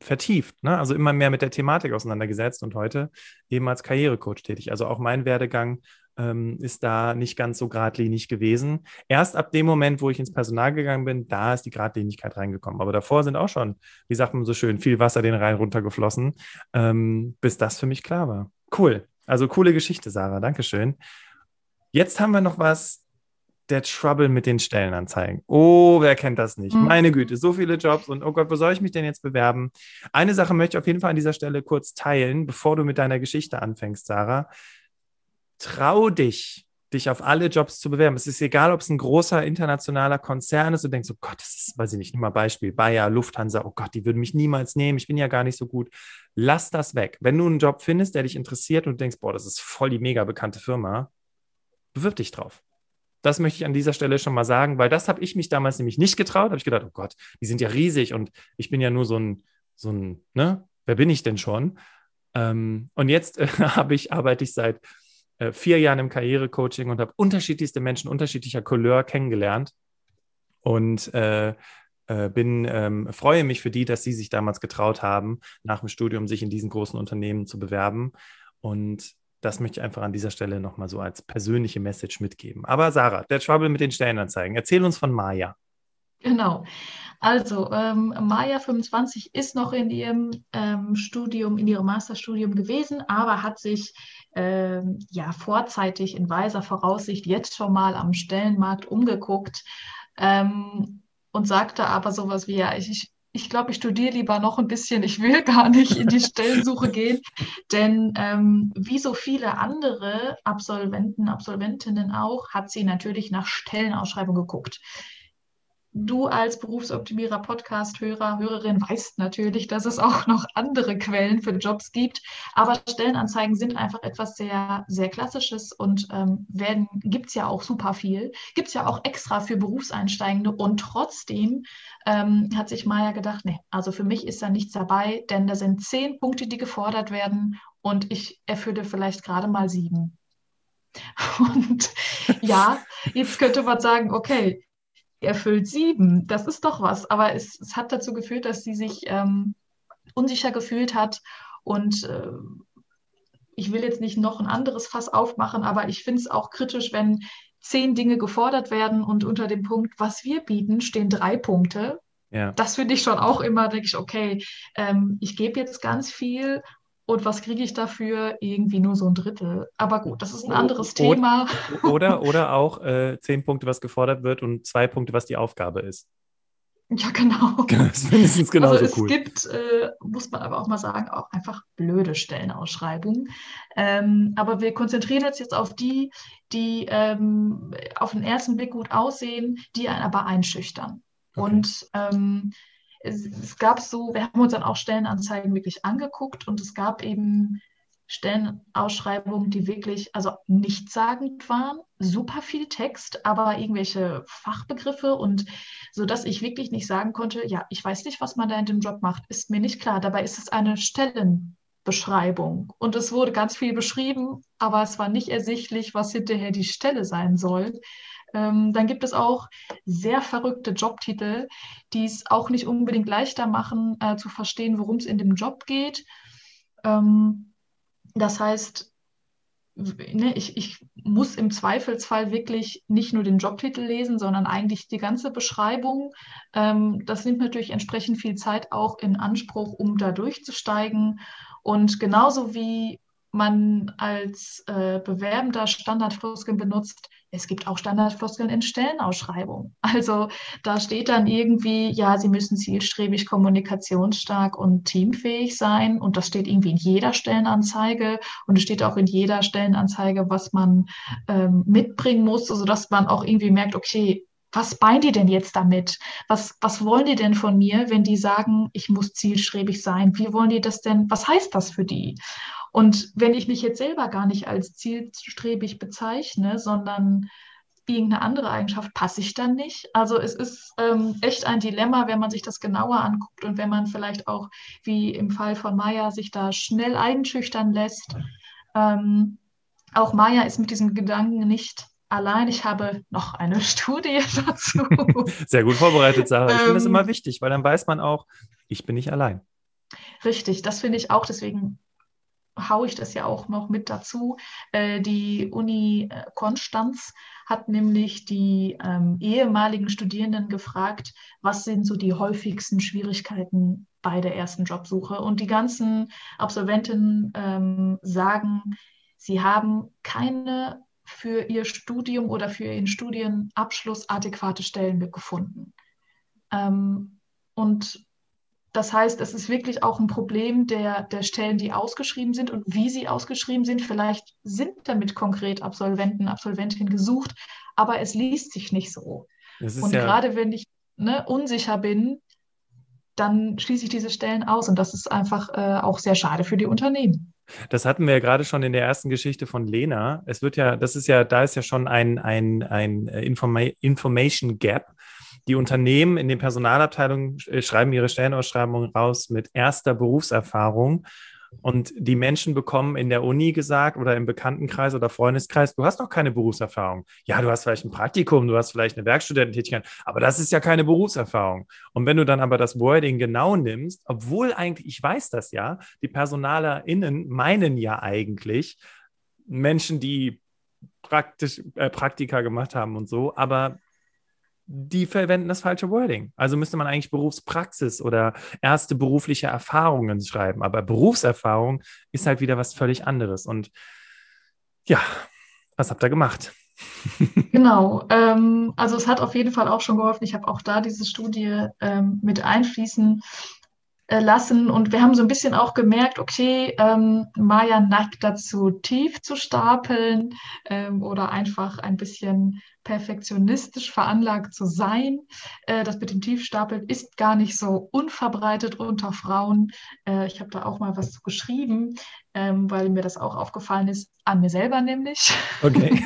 S1: vertieft, ne? also immer mehr mit der Thematik auseinandergesetzt und heute eben als Karrierecoach tätig. Also auch mein Werdegang ähm, ist da nicht ganz so geradlinig gewesen. Erst ab dem Moment, wo ich ins Personal gegangen bin, da ist die Geradlinigkeit reingekommen. Aber davor sind auch schon, wie sagt man so schön, viel Wasser den Rhein runtergeflossen, ähm, bis das für mich klar war. Cool. Also coole Geschichte, Sarah. Dankeschön. Jetzt haben wir noch was, der Trouble mit den Stellenanzeigen. Oh, wer kennt das nicht? Mhm. Meine Güte, so viele Jobs und oh Gott, wo soll ich mich denn jetzt bewerben? Eine Sache möchte ich auf jeden Fall an dieser Stelle kurz teilen, bevor du mit deiner Geschichte anfängst, Sarah trau dich, dich auf alle Jobs zu bewerben. Es ist egal, ob es ein großer internationaler Konzern ist und denkst, oh Gott, das ist, weiß ich nicht, mal Beispiel, Bayer, Lufthansa, oh Gott, die würden mich niemals nehmen, ich bin ja gar nicht so gut. Lass das weg. Wenn du einen Job findest, der dich interessiert und denkst, boah, das ist voll die mega bekannte Firma, bewirb dich drauf. Das möchte ich an dieser Stelle schon mal sagen, weil das habe ich mich damals nämlich nicht getraut. Habe ich gedacht, oh Gott, die sind ja riesig und ich bin ja nur so ein, so ein, ne, wer bin ich denn schon? Ähm, und jetzt äh, ich, arbeite ich seit äh, vier Jahren im Karrierecoaching und habe unterschiedlichste Menschen unterschiedlicher Couleur kennengelernt und äh, äh, bin, ähm, freue mich für die, dass sie sich damals getraut haben, nach dem Studium sich in diesen großen Unternehmen zu bewerben. Und das möchte ich einfach an dieser Stelle nochmal so als persönliche Message mitgeben. Aber Sarah, der Trouble mit den Stellenanzeigen. Erzähl uns von Maya.
S3: Genau. Also, ähm, Maya 25 ist noch in ihrem ähm, Studium, in ihrem Masterstudium gewesen, aber hat sich ähm, ja vorzeitig in weiser Voraussicht jetzt schon mal am Stellenmarkt umgeguckt ähm, und sagte aber sowas wie, ja, ich, ich glaube, ich studiere lieber noch ein bisschen, ich will gar nicht in die Stellensuche gehen, denn ähm, wie so viele andere Absolventen, Absolventinnen auch, hat sie natürlich nach Stellenausschreibungen geguckt. Du als Berufsoptimierer, Podcast-Hörer, Hörerin weißt natürlich, dass es auch noch andere Quellen für Jobs gibt. Aber Stellenanzeigen sind einfach etwas sehr, sehr Klassisches und ähm, gibt es ja auch super viel. Gibt es ja auch extra für Berufseinsteigende. Und trotzdem ähm, hat sich Maya gedacht, nee, also für mich ist da nichts dabei, denn da sind zehn Punkte, die gefordert werden und ich erfülle vielleicht gerade mal sieben. Und ja, jetzt könnte man sagen, okay, erfüllt sieben. Das ist doch was. Aber es, es hat dazu geführt, dass sie sich ähm, unsicher gefühlt hat. Und äh, ich will jetzt nicht noch ein anderes Fass aufmachen, aber ich finde es auch kritisch, wenn zehn Dinge gefordert werden und unter dem Punkt, was wir bieten, stehen drei Punkte. Ja. Das finde ich schon auch immer, denke ich, okay, ähm, ich gebe jetzt ganz viel und was kriege ich dafür? Irgendwie nur so ein Drittel. Aber gut, das ist ein anderes oder, Thema.
S1: Oder, oder auch äh, zehn Punkte, was gefordert wird und zwei Punkte, was die Aufgabe ist.
S3: Ja, genau.
S1: Das ist mindestens genauso
S3: also es
S1: cool.
S3: Gibt, äh, muss man aber auch mal sagen, auch einfach blöde Stellenausschreibungen. Ähm, aber wir konzentrieren uns jetzt auf die, die ähm, auf den ersten Blick gut aussehen, die einen aber einschüchtern. Okay. Und ähm, es, es gab so, wir haben uns dann auch Stellenanzeigen wirklich angeguckt und es gab eben Stellenausschreibungen, die wirklich, also nichtssagend waren, super viel Text, aber irgendwelche Fachbegriffe und so, dass ich wirklich nicht sagen konnte, ja, ich weiß nicht, was man da in dem Job macht, ist mir nicht klar. Dabei ist es eine Stellenbeschreibung und es wurde ganz viel beschrieben, aber es war nicht ersichtlich, was hinterher die Stelle sein soll. Ähm, dann gibt es auch sehr verrückte Jobtitel, die es auch nicht unbedingt leichter machen, äh, zu verstehen, worum es in dem Job geht. Ähm, das heißt, ne, ich, ich muss im Zweifelsfall wirklich nicht nur den Jobtitel lesen, sondern eigentlich die ganze Beschreibung. Ähm, das nimmt natürlich entsprechend viel Zeit auch in Anspruch, um da durchzusteigen. Und genauso wie man als äh, Bewerbender Standardfloskeln benutzt, es gibt auch Standardfloskeln in Stellenausschreibungen. Also da steht dann irgendwie, ja, Sie müssen zielstrebig, kommunikationsstark und teamfähig sein. Und das steht irgendwie in jeder Stellenanzeige. Und es steht auch in jeder Stellenanzeige, was man ähm, mitbringen muss, sodass man auch irgendwie merkt, okay, was meinen die denn jetzt damit? Was, was wollen die denn von mir, wenn die sagen, ich muss zielstrebig sein? Wie wollen die das denn? Was heißt das für die? Und wenn ich mich jetzt selber gar nicht als zielstrebig bezeichne, sondern irgendeine andere Eigenschaft, passe ich dann nicht? Also es ist ähm, echt ein Dilemma, wenn man sich das genauer anguckt und wenn man vielleicht auch, wie im Fall von Maya, sich da schnell einschüchtern lässt. Ähm, auch Maya ist mit diesem Gedanken nicht allein. Ich habe noch eine Studie dazu.
S1: Sehr gut vorbereitet, Sarah. Ich ähm, finde das immer wichtig, weil dann weiß man auch, ich bin nicht allein.
S3: Richtig, das finde ich auch. Deswegen haue ich das ja auch noch mit dazu. Äh, die Uni äh, Konstanz hat nämlich die ähm, ehemaligen Studierenden gefragt, was sind so die häufigsten Schwierigkeiten bei der ersten Jobsuche. Und die ganzen Absolventinnen ähm, sagen, sie haben keine für ihr Studium oder für ihren Studienabschluss adäquate Stellen gefunden. Ähm, und das heißt, es ist wirklich auch ein Problem der, der Stellen, die ausgeschrieben sind und wie sie ausgeschrieben sind. Vielleicht sind damit konkret Absolventen, Absolventinnen gesucht, aber es liest sich nicht so. Und ja gerade wenn ich ne, unsicher bin, dann schließe ich diese Stellen aus und das ist einfach äh, auch sehr schade für die Unternehmen.
S1: Das hatten wir ja gerade schon in der ersten Geschichte von Lena. Es wird ja, das ist ja, da ist ja schon ein, ein, ein äh, Informa Information Gap. Die Unternehmen in den Personalabteilungen äh, schreiben ihre Stellenausschreibungen raus mit erster Berufserfahrung. Und die Menschen bekommen in der Uni gesagt oder im Bekanntenkreis oder Freundeskreis, du hast noch keine Berufserfahrung. Ja, du hast vielleicht ein Praktikum, du hast vielleicht eine Werkstudententätigkeit, aber das ist ja keine Berufserfahrung. Und wenn du dann aber das Wording genau nimmst, obwohl eigentlich, ich weiß das ja, die PersonalerInnen meinen ja eigentlich Menschen, die praktisch äh, Praktika gemacht haben und so, aber die verwenden das falsche Wording. Also müsste man eigentlich Berufspraxis oder erste berufliche Erfahrungen schreiben. Aber Berufserfahrung ist halt wieder was völlig anderes. Und ja, was habt ihr gemacht?
S3: Genau, ähm, also es hat auf jeden Fall auch schon geholfen. Ich habe auch da diese Studie ähm, mit einfließen äh, lassen und wir haben so ein bisschen auch gemerkt, okay, ähm, Maya neigt dazu, tief zu stapeln ähm, oder einfach ein bisschen perfektionistisch veranlagt zu sein. Äh, das mit dem Tiefstapeln ist gar nicht so unverbreitet unter Frauen. Äh, ich habe da auch mal was zu geschrieben, ähm, weil mir das auch aufgefallen ist, an mir selber nämlich, okay.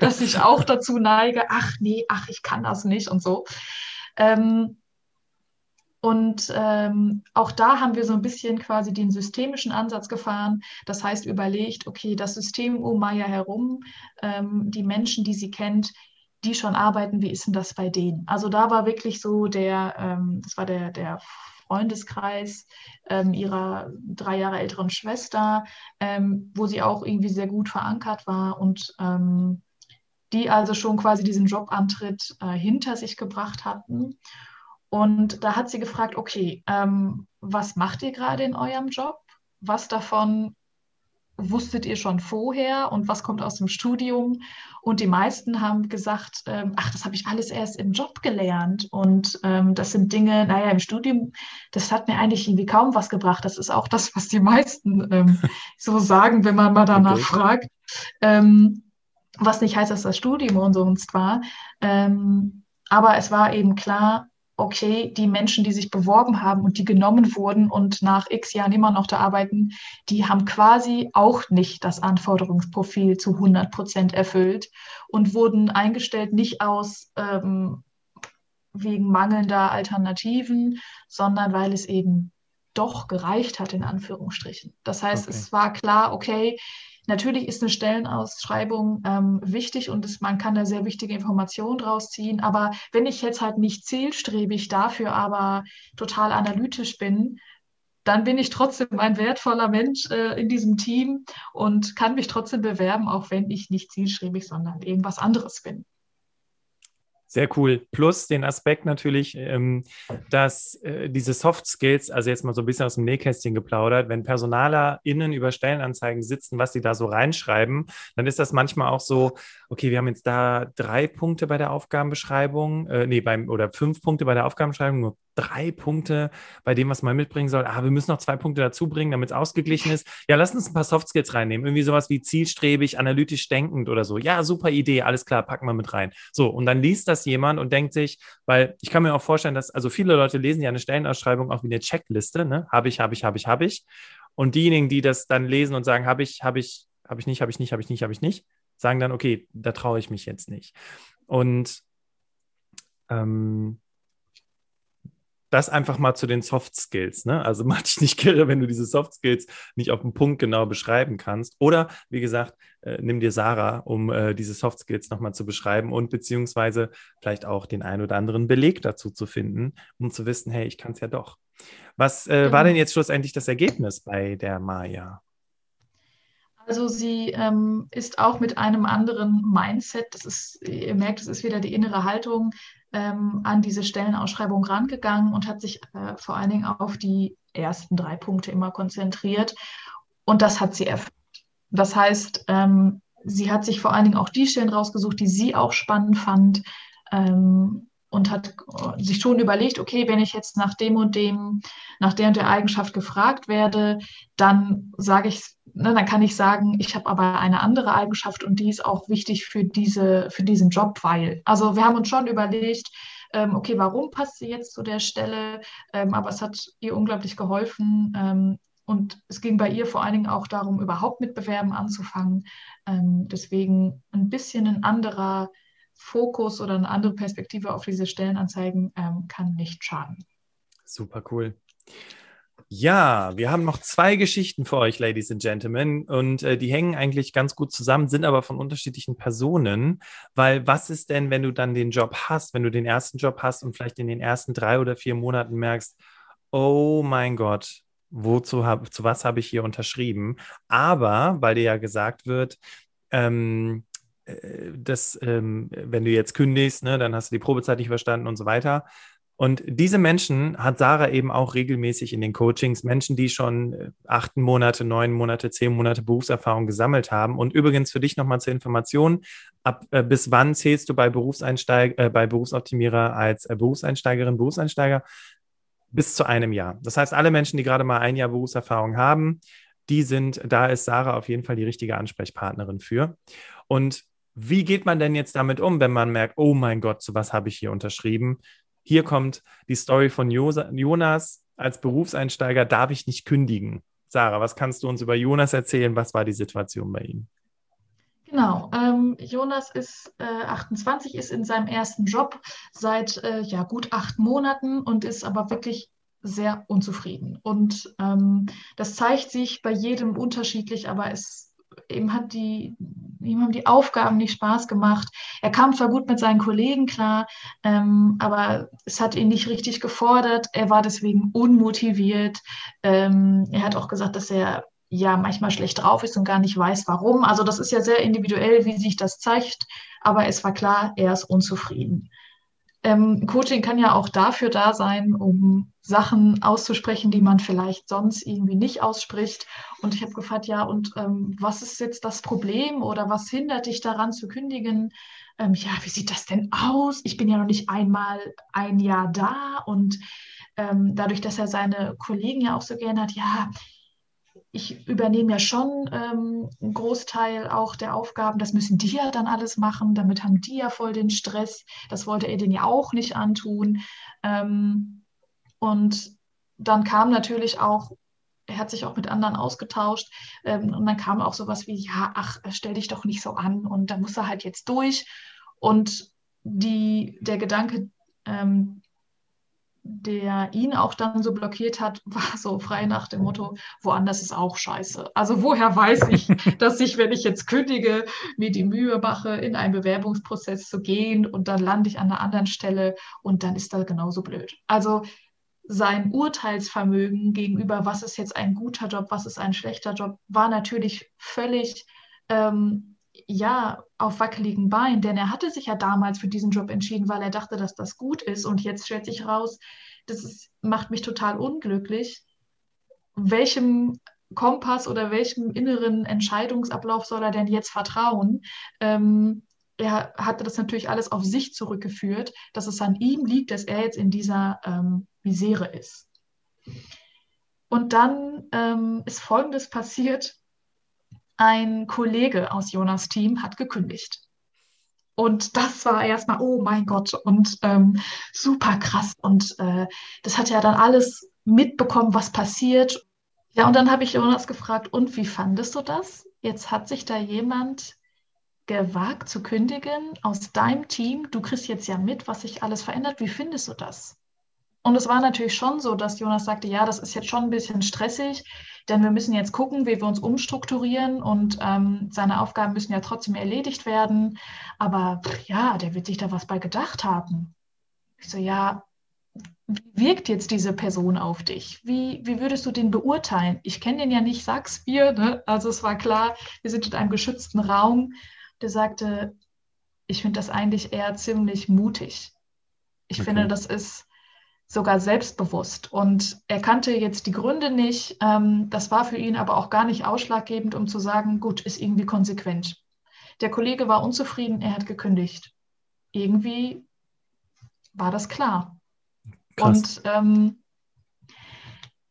S3: dass ich auch dazu neige, ach nee, ach, ich kann das nicht und so. Ähm, und ähm, auch da haben wir so ein bisschen quasi den systemischen Ansatz gefahren. Das heißt, überlegt, okay, das System um Maya herum, ähm, die Menschen, die sie kennt, die schon arbeiten, wie ist denn das bei denen? Also da war wirklich so der, ähm, das war der, der Freundeskreis ähm, ihrer drei Jahre älteren Schwester, ähm, wo sie auch irgendwie sehr gut verankert war und ähm, die also schon quasi diesen Jobantritt äh, hinter sich gebracht hatten. Und da hat sie gefragt, okay, ähm, was macht ihr gerade in eurem Job? Was davon wusstet ihr schon vorher und was kommt aus dem Studium? Und die meisten haben gesagt, ähm, ach, das habe ich alles erst im Job gelernt. Und ähm, das sind Dinge, naja, im Studium, das hat mir eigentlich irgendwie kaum was gebracht. Das ist auch das, was die meisten ähm, so sagen, wenn man mal danach okay. fragt. Ähm, was nicht heißt, dass das Studium umsonst war. Ähm, aber es war eben klar, okay, die Menschen, die sich beworben haben und die genommen wurden und nach x Jahren immer noch da arbeiten, die haben quasi auch nicht das Anforderungsprofil zu 100 Prozent erfüllt und wurden eingestellt nicht aus ähm, wegen mangelnder Alternativen, sondern weil es eben doch gereicht hat, in Anführungsstrichen. Das heißt, okay. es war klar, okay, Natürlich ist eine Stellenausschreibung ähm, wichtig und es, man kann da sehr wichtige Informationen draus ziehen. Aber wenn ich jetzt halt nicht zielstrebig dafür aber total analytisch bin, dann bin ich trotzdem ein wertvoller Mensch äh, in diesem Team und kann mich trotzdem bewerben, auch wenn ich nicht zielstrebig, sondern irgendwas anderes bin.
S1: Sehr cool. Plus den Aspekt natürlich, ähm, dass äh, diese Soft Skills, also jetzt mal so ein bisschen aus dem Nähkästchen geplaudert, wenn PersonalerInnen über Stellenanzeigen sitzen, was sie da so reinschreiben, dann ist das manchmal auch so, okay, wir haben jetzt da drei Punkte bei der Aufgabenbeschreibung, äh, nee, beim, oder fünf Punkte bei der Aufgabenbeschreibung, nur drei Punkte bei dem, was man mitbringen soll. Ah, wir müssen noch zwei Punkte dazu bringen, damit es ausgeglichen ist. Ja, lass uns ein paar Soft Skills reinnehmen. Irgendwie sowas wie zielstrebig, analytisch denkend oder so. Ja, super Idee, alles klar, packen wir mit rein. So, und dann liest das jemand und denkt sich, weil ich kann mir auch vorstellen, dass, also viele Leute lesen ja eine Stellenausschreibung auch wie eine Checkliste, ne? Habe ich, habe ich, habe ich, habe ich. Und diejenigen, die das dann lesen und sagen, habe ich, habe ich, habe ich nicht, habe ich nicht, habe ich nicht, habe ich nicht, sagen dann, okay, da traue ich mich jetzt nicht. Und ähm, das einfach mal zu den Soft Skills. Ne? Also mach dich nicht kirre, wenn du diese Soft Skills nicht auf den Punkt genau beschreiben kannst. Oder wie gesagt, äh, nimm dir Sarah, um äh, diese Soft Skills nochmal zu beschreiben und beziehungsweise vielleicht auch den ein oder anderen Beleg dazu zu finden, um zu wissen, hey, ich kann es ja doch. Was äh, genau. war denn jetzt schlussendlich das Ergebnis bei der Maya?
S3: Also sie ähm, ist auch mit einem anderen Mindset, das ist, ihr merkt, es ist wieder die innere Haltung, ähm, an diese Stellenausschreibung rangegangen und hat sich äh, vor allen Dingen auf die ersten drei Punkte immer konzentriert. Und das hat sie erfüllt. Das heißt, ähm, sie hat sich vor allen Dingen auch die Stellen rausgesucht, die sie auch spannend fand. Ähm, und hat äh, sich schon überlegt, okay, wenn ich jetzt nach dem und dem, nach der und der Eigenschaft gefragt werde, dann sage ich, ne, dann kann ich sagen, ich habe aber eine andere Eigenschaft und die ist auch wichtig für diese, für diesen Job, weil. Also wir haben uns schon überlegt, ähm, okay, warum passt sie jetzt zu der Stelle? Ähm, aber es hat ihr unglaublich geholfen. Ähm, und es ging bei ihr vor allen Dingen auch darum, überhaupt mit Bewerben anzufangen. Ähm, deswegen ein bisschen ein anderer Fokus oder eine andere Perspektive auf diese Stellenanzeigen ähm, kann nicht schaden.
S1: Super cool. Ja, wir haben noch zwei Geschichten für euch, Ladies and Gentlemen, und äh, die hängen eigentlich ganz gut zusammen, sind aber von unterschiedlichen Personen, weil was ist denn, wenn du dann den Job hast, wenn du den ersten Job hast und vielleicht in den ersten drei oder vier Monaten merkst, oh mein Gott, wozu hab, zu was habe ich hier unterschrieben? Aber, weil dir ja gesagt wird, ähm, äh, dass, ähm, wenn du jetzt kündigst, ne, dann hast du die Probezeit nicht verstanden und so weiter. Und diese Menschen hat Sarah eben auch regelmäßig in den Coachings, Menschen, die schon äh, acht Monate, neun Monate, zehn Monate Berufserfahrung gesammelt haben. Und übrigens für dich nochmal zur Information, ab äh, bis wann zählst du bei Berufseinsteig, äh, bei Berufsoptimierer als äh, Berufseinsteigerin, Berufseinsteiger? Bis zu einem Jahr. Das heißt, alle Menschen, die gerade mal ein Jahr Berufserfahrung haben, die sind, da ist Sarah auf jeden Fall die richtige Ansprechpartnerin für. Und wie geht man denn jetzt damit um, wenn man merkt, oh mein Gott, zu was habe ich hier unterschrieben? Hier kommt die Story von Jonas. Als Berufseinsteiger darf ich nicht kündigen. Sarah, was kannst du uns über Jonas erzählen? Was war die Situation bei ihm?
S3: Genau, ähm, Jonas ist äh, 28, ist in seinem ersten Job seit äh, ja, gut acht Monaten und ist aber wirklich sehr unzufrieden. Und ähm, das zeigt sich bei jedem unterschiedlich, aber es ihm, hat die, ihm haben die Aufgaben nicht Spaß gemacht. Er kam zwar gut mit seinen Kollegen klar, ähm, aber es hat ihn nicht richtig gefordert. Er war deswegen unmotiviert. Ähm, er hat auch gesagt, dass er ja manchmal schlecht drauf ist und gar nicht weiß, warum. Also das ist ja sehr individuell, wie sich das zeigt. Aber es war klar, er ist unzufrieden. Ähm, Coaching kann ja auch dafür da sein, um Sachen auszusprechen, die man vielleicht sonst irgendwie nicht ausspricht. Und ich habe gefragt, ja, und ähm, was ist jetzt das Problem oder was hindert dich daran zu kündigen? Ähm, ja, wie sieht das denn aus? Ich bin ja noch nicht einmal ein Jahr da und ähm, dadurch, dass er seine Kollegen ja auch so gerne hat, ja, ich übernehme ja schon ähm, einen Großteil auch der Aufgaben. Das müssen die ja dann alles machen. Damit haben die ja voll den Stress. Das wollte er denen ja auch nicht antun. Ähm, und dann kam natürlich auch, er hat sich auch mit anderen ausgetauscht. Ähm, und dann kam auch sowas wie, ja, ach, stell dich doch nicht so an. Und da muss er halt jetzt durch. Und die, der Gedanke, ähm, der ihn auch dann so blockiert hat, war so frei nach dem Motto, woanders ist auch scheiße. Also woher weiß ich, dass ich, wenn ich jetzt kündige, mir die Mühe mache, in einen Bewerbungsprozess zu gehen und dann lande ich an einer anderen Stelle und dann ist das genauso blöd. Also sein Urteilsvermögen gegenüber, was ist jetzt ein guter Job, was ist ein schlechter Job, war natürlich völlig ähm, ja, auf wackeligen Beinen, denn er hatte sich ja damals für diesen Job entschieden, weil er dachte, dass das gut ist. Und jetzt stellt sich raus, das ist, macht mich total unglücklich. Welchem Kompass oder welchem inneren Entscheidungsablauf soll er denn jetzt vertrauen? Ähm, er hatte das natürlich alles auf sich zurückgeführt, dass es an ihm liegt, dass er jetzt in dieser ähm, Misere ist. Und dann ähm, ist Folgendes passiert ein Kollege aus Jonas Team hat gekündigt. Und das war erstmal, oh mein Gott, und ähm, super krass. Und äh, das hat ja dann alles mitbekommen, was passiert. Ja, und dann habe ich Jonas gefragt, und wie fandest du das? Jetzt hat sich da jemand gewagt zu kündigen aus deinem Team. Du kriegst jetzt ja mit, was sich alles verändert. Wie findest du das? Und es war natürlich schon so, dass Jonas sagte, ja, das ist jetzt schon ein bisschen stressig, denn wir müssen jetzt gucken, wie wir uns umstrukturieren und ähm, seine Aufgaben müssen ja trotzdem erledigt werden. Aber ja, der wird sich da was bei gedacht haben. Ich so, ja, wie wirkt jetzt diese Person auf dich? Wie, wie würdest du den beurteilen? Ich kenne den ja nicht, sag's mir. Ne? Also es war klar, wir sind in einem geschützten Raum. Der sagte, ich finde das eigentlich eher ziemlich mutig. Ich okay. finde, das ist sogar selbstbewusst. Und er kannte jetzt die Gründe nicht. Ähm, das war für ihn aber auch gar nicht ausschlaggebend, um zu sagen, gut, ist irgendwie konsequent. Der Kollege war unzufrieden, er hat gekündigt. Irgendwie war das klar. Krass. Und ähm,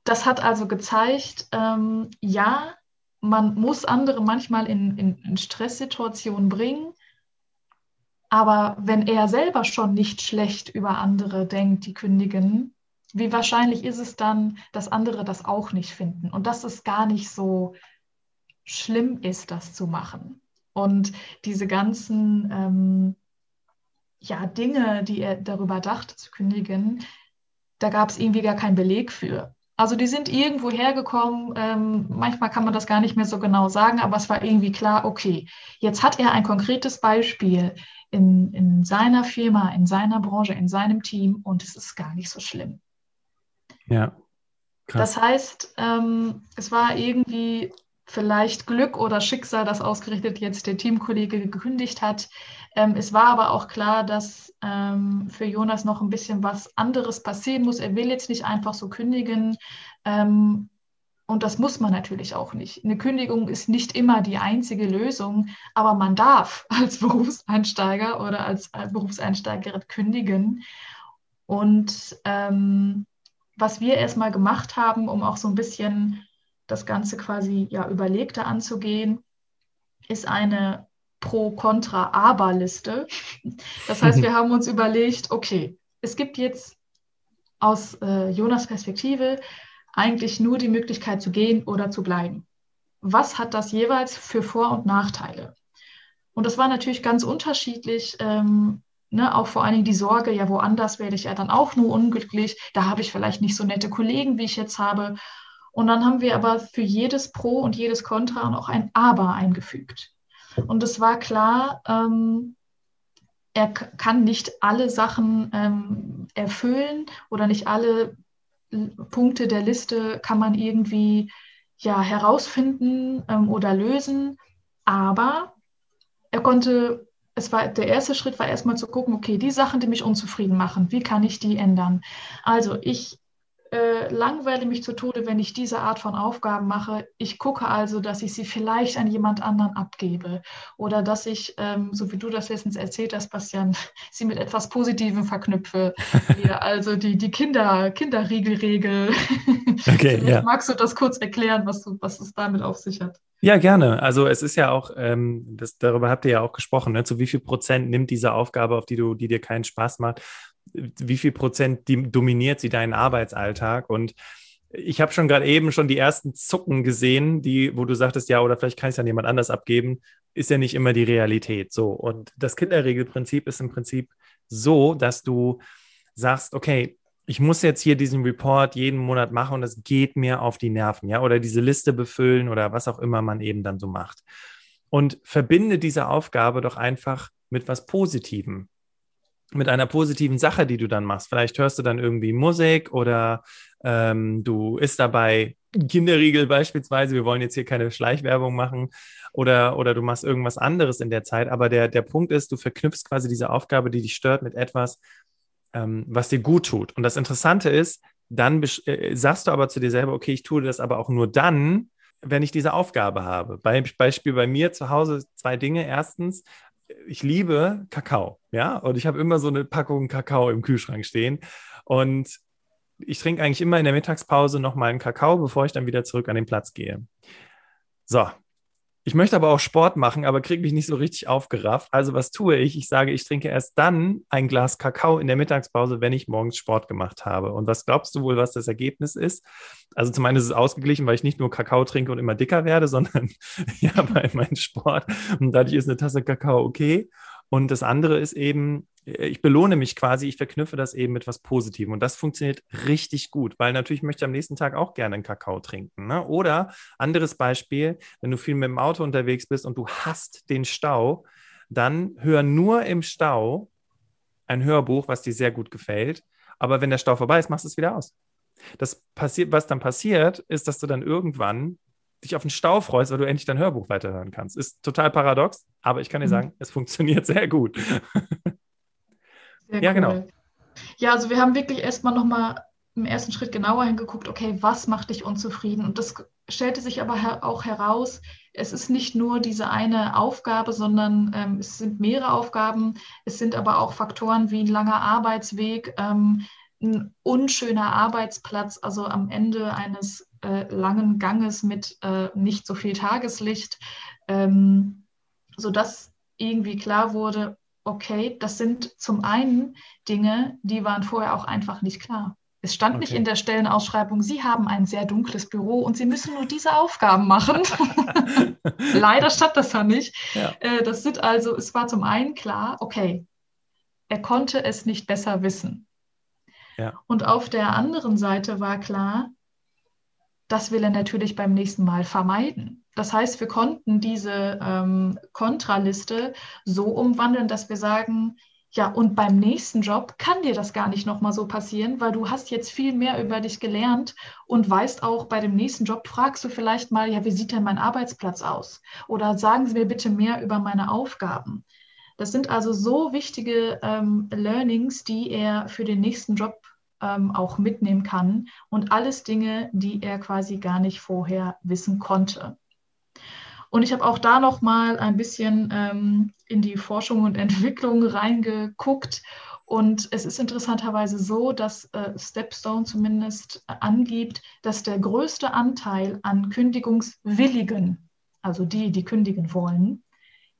S3: das hat also gezeigt, ähm, ja, man muss andere manchmal in, in, in Stresssituationen bringen, aber wenn er selber schon nicht schlecht über andere denkt, die kündigen, wie wahrscheinlich ist es dann, dass andere das auch nicht finden und dass es gar nicht so schlimm ist, das zu machen. Und diese ganzen ähm, ja, Dinge, die er darüber dachte zu kündigen, da gab es irgendwie gar keinen Beleg für. Also die sind irgendwo hergekommen, ähm, manchmal kann man das gar nicht mehr so genau sagen, aber es war irgendwie klar, okay, jetzt hat er ein konkretes Beispiel in, in seiner Firma, in seiner Branche, in seinem Team und es ist gar nicht so schlimm.
S1: Ja.
S3: Krass. Das heißt, ähm, es war irgendwie vielleicht Glück oder Schicksal, dass ausgerechnet jetzt der Teamkollege gekündigt hat. Ähm, es war aber auch klar, dass ähm, für Jonas noch ein bisschen was anderes passieren muss. Er will jetzt nicht einfach so kündigen. Ähm, und das muss man natürlich auch nicht. Eine Kündigung ist nicht immer die einzige Lösung, aber man darf als Berufseinsteiger oder als äh, Berufseinsteigerin kündigen. Und ähm, was wir erstmal gemacht haben, um auch so ein bisschen das Ganze quasi ja überlegter anzugehen, ist eine Pro-Kontra-Aber-Liste. Das heißt, wir haben uns überlegt, okay, es gibt jetzt aus äh, Jonas Perspektive eigentlich nur die Möglichkeit zu gehen oder zu bleiben. Was hat das jeweils für Vor- und Nachteile? Und das war natürlich ganz unterschiedlich. Ähm, ne, auch vor allen Dingen die Sorge, ja, woanders werde ich ja dann auch nur unglücklich. Da habe ich vielleicht nicht so nette Kollegen, wie ich jetzt habe. Und dann haben wir aber für jedes Pro und jedes Contra noch ein Aber eingefügt. Und es war klar, ähm, er kann nicht alle Sachen ähm, erfüllen oder nicht alle Punkte der Liste kann man irgendwie ja, herausfinden ähm, oder lösen. Aber er konnte, es war, der erste Schritt war erstmal zu gucken, okay, die Sachen, die mich unzufrieden machen, wie kann ich die ändern? Also ich äh, langweile mich zu Tode, wenn ich diese Art von Aufgaben mache. Ich gucke also, dass ich sie vielleicht an jemand anderen abgebe oder dass ich, ähm, so wie du das letztens erzählt hast, Bastian, sie mit etwas Positivem verknüpfe. also die, die Kinder, Kinderriegelregel. Okay, ja. Magst du das kurz erklären, was, du, was es damit auf sich hat?
S1: Ja, gerne. Also es ist ja auch, ähm, das, darüber habt ihr ja auch gesprochen, ne? zu wie viel Prozent nimmt diese Aufgabe, auf die du, die dir keinen Spaß macht, wie viel Prozent dominiert sie deinen Arbeitsalltag? Und ich habe schon gerade eben schon die ersten Zucken gesehen, die, wo du sagtest, ja, oder vielleicht kann ich es an jemand anders abgeben, ist ja nicht immer die Realität. So. Und das Kinderregelprinzip ist im Prinzip so, dass du sagst, okay, ich muss jetzt hier diesen Report jeden Monat machen und das geht mir auf die Nerven, ja, oder diese Liste befüllen oder was auch immer man eben dann so macht. Und verbinde diese Aufgabe doch einfach mit was Positivem mit einer positiven Sache, die du dann machst. Vielleicht hörst du dann irgendwie Musik oder ähm, du isst dabei Kinderriegel beispielsweise. Wir wollen jetzt hier keine Schleichwerbung machen oder, oder du machst irgendwas anderes in der Zeit. Aber der, der Punkt ist, du verknüpfst quasi diese Aufgabe, die dich stört, mit etwas, ähm, was dir gut tut. Und das Interessante ist, dann äh, sagst du aber zu dir selber, okay, ich tue das aber auch nur dann, wenn ich diese Aufgabe habe. Bei, Beispiel bei mir zu Hause zwei Dinge. Erstens, ich liebe Kakao, ja, und ich habe immer so eine Packung Kakao im Kühlschrank stehen. Und ich trinke eigentlich immer in der Mittagspause noch mal einen Kakao, bevor ich dann wieder zurück an den Platz gehe. So, ich möchte aber auch Sport machen, aber kriege mich nicht so richtig aufgerafft. Also was tue ich? Ich sage, ich trinke erst dann ein Glas Kakao in der Mittagspause, wenn ich morgens Sport gemacht habe. Und was glaubst du wohl, was das Ergebnis ist? Also zum einen ist es ausgeglichen, weil ich nicht nur Kakao trinke und immer dicker werde, sondern ja, bei meinem Sport. Und dadurch ist eine Tasse Kakao okay. Und das andere ist eben, ich belohne mich quasi, ich verknüpfe das eben mit was Positivem. Und das funktioniert richtig gut, weil natürlich möchte ich am nächsten Tag auch gerne einen Kakao trinken. Ne? Oder anderes Beispiel, wenn du viel mit dem Auto unterwegs bist und du hast den Stau, dann hör nur im Stau ein Hörbuch, was dir sehr gut gefällt. Aber wenn der Stau vorbei ist, machst du es wieder aus. Das passiert, was dann passiert, ist, dass du dann irgendwann dich auf den Stau freust, weil du endlich dein Hörbuch weiterhören kannst. Ist total paradox, aber ich kann dir mhm. sagen, es funktioniert sehr gut.
S3: Sehr ja, genau. cool. genau. Ja, also wir haben wirklich erstmal nochmal im ersten Schritt genauer hingeguckt, okay, was macht dich unzufrieden? Und das stellte sich aber her auch heraus, es ist nicht nur diese eine Aufgabe, sondern ähm, es sind mehrere Aufgaben. Es sind aber auch Faktoren wie ein langer Arbeitsweg, ähm, ein unschöner Arbeitsplatz, also am Ende eines äh, langen Ganges mit äh, nicht so viel Tageslicht, ähm, sodass irgendwie klar wurde, okay, das sind zum einen Dinge, die waren vorher auch einfach nicht klar. Es stand okay. nicht in der Stellenausschreibung, Sie haben ein sehr dunkles Büro und Sie müssen nur diese Aufgaben machen. Leider stand das da nicht. Ja. Äh, das sind also, es war zum einen klar, okay, er konnte es nicht besser wissen. Ja. Und auf der anderen Seite war klar, das will er natürlich beim nächsten Mal vermeiden. Das heißt, wir konnten diese ähm, Kontraliste so umwandeln, dass wir sagen, ja, und beim nächsten Job kann dir das gar nicht nochmal so passieren, weil du hast jetzt viel mehr über dich gelernt und weißt auch, bei dem nächsten Job fragst du vielleicht mal, ja, wie sieht denn mein Arbeitsplatz aus? Oder sagen Sie mir bitte mehr über meine Aufgaben. Das sind also so wichtige ähm, Learnings, die er für den nächsten Job ähm, auch mitnehmen kann und alles Dinge, die er quasi gar nicht vorher wissen konnte. Und ich habe auch da noch mal ein bisschen ähm, in die Forschung und Entwicklung reingeguckt. Und es ist interessanterweise so, dass äh, Stepstone zumindest angibt, dass der größte Anteil an Kündigungswilligen, also die, die kündigen wollen,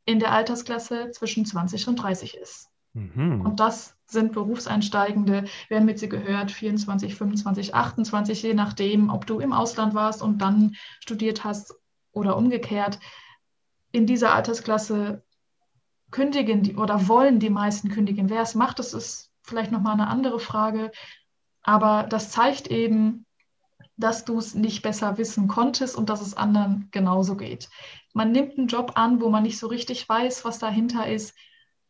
S3: in der Altersklasse zwischen 20 und 30 ist. Mhm. Und das sind Berufseinsteigende, wir haben mit sie gehört, 24, 25, 28, je nachdem, ob du im Ausland warst und dann studiert hast oder umgekehrt, in dieser Altersklasse kündigen die, oder wollen die meisten kündigen. Wer es macht, das ist vielleicht nochmal eine andere Frage. Aber das zeigt eben, dass du es nicht besser wissen konntest und dass es anderen genauso geht. Man nimmt einen Job an, wo man nicht so richtig weiß, was dahinter ist,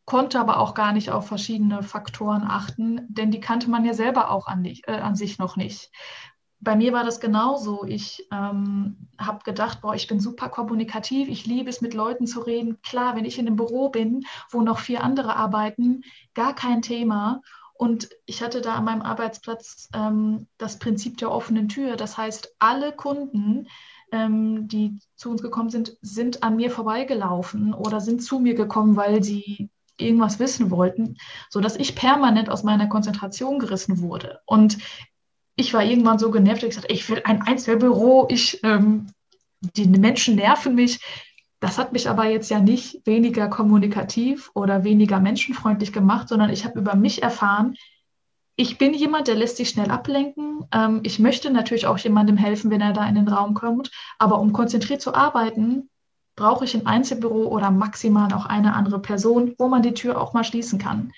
S3: konnte aber auch gar nicht auf verschiedene Faktoren achten, denn die kannte man ja selber auch an, äh, an sich noch nicht bei mir war das genauso. Ich ähm, habe gedacht, boah, ich bin super kommunikativ, ich liebe es, mit Leuten zu reden. Klar, wenn ich in einem Büro bin, wo noch vier andere arbeiten, gar kein Thema. Und ich hatte da an meinem Arbeitsplatz ähm, das Prinzip der offenen Tür. Das heißt, alle Kunden, ähm, die zu uns gekommen sind, sind an mir vorbeigelaufen oder sind zu mir gekommen, weil sie irgendwas wissen wollten, sodass ich permanent aus meiner Konzentration gerissen wurde. Und ich war irgendwann so genervt, ich gesagt, ich will ein Einzelbüro, ich, ähm, die Menschen nerven mich. Das hat mich aber jetzt ja nicht weniger kommunikativ oder weniger menschenfreundlich gemacht, sondern ich habe über mich erfahren, ich bin jemand, der lässt sich schnell ablenken. Ähm, ich möchte natürlich auch jemandem helfen, wenn er da in den Raum kommt. Aber um konzentriert zu arbeiten, brauche ich ein Einzelbüro oder maximal auch eine andere Person, wo man die Tür auch mal schließen kann.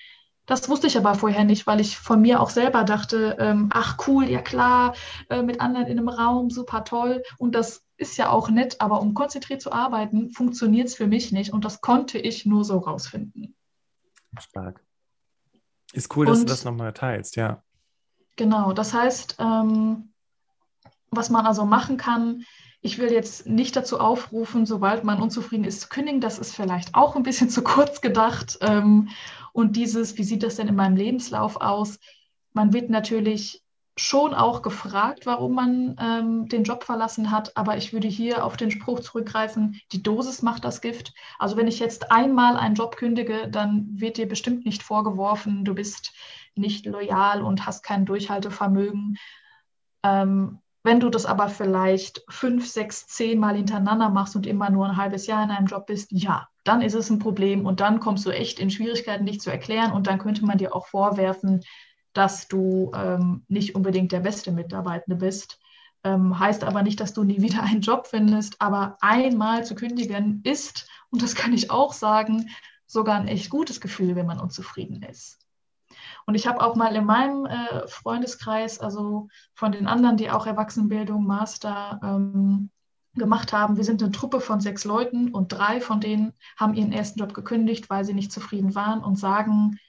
S3: Das wusste ich aber vorher nicht, weil ich von mir auch selber dachte, ähm, ach cool, ja klar, äh, mit anderen in einem Raum, super toll. Und das ist ja auch nett, aber um konzentriert zu arbeiten, funktioniert es für mich nicht. Und das konnte ich nur so rausfinden.
S1: Stark. Ist cool, dass und, du das nochmal teilst, ja.
S3: Genau, das heißt, ähm, was man also machen kann, ich will jetzt nicht dazu aufrufen, sobald man unzufrieden ist, zu kündigen. Das ist vielleicht auch ein bisschen zu kurz gedacht. Ähm, und dieses, wie sieht das denn in meinem Lebenslauf aus? Man wird natürlich schon auch gefragt, warum man ähm, den Job verlassen hat, aber ich würde hier auf den Spruch zurückgreifen, die Dosis macht das Gift. Also wenn ich jetzt einmal einen Job kündige, dann wird dir bestimmt nicht vorgeworfen, du bist nicht loyal und hast kein Durchhaltevermögen. Ähm, wenn du das aber vielleicht fünf, sechs, zehn Mal hintereinander machst und immer nur ein halbes Jahr in einem Job bist, ja, dann ist es ein Problem und dann kommst du echt in Schwierigkeiten, dich zu erklären und dann könnte man dir auch vorwerfen, dass du ähm, nicht unbedingt der beste Mitarbeitende bist. Ähm, heißt aber nicht, dass du nie wieder einen Job findest, aber einmal zu kündigen ist, und das kann ich auch sagen, sogar ein echt gutes Gefühl, wenn man unzufrieden ist. Und ich habe auch mal in meinem äh, Freundeskreis, also von den anderen, die auch Erwachsenenbildung, Master ähm, gemacht haben. Wir sind eine Truppe von sechs Leuten und drei von denen haben ihren ersten Job gekündigt, weil sie nicht zufrieden waren und sagen,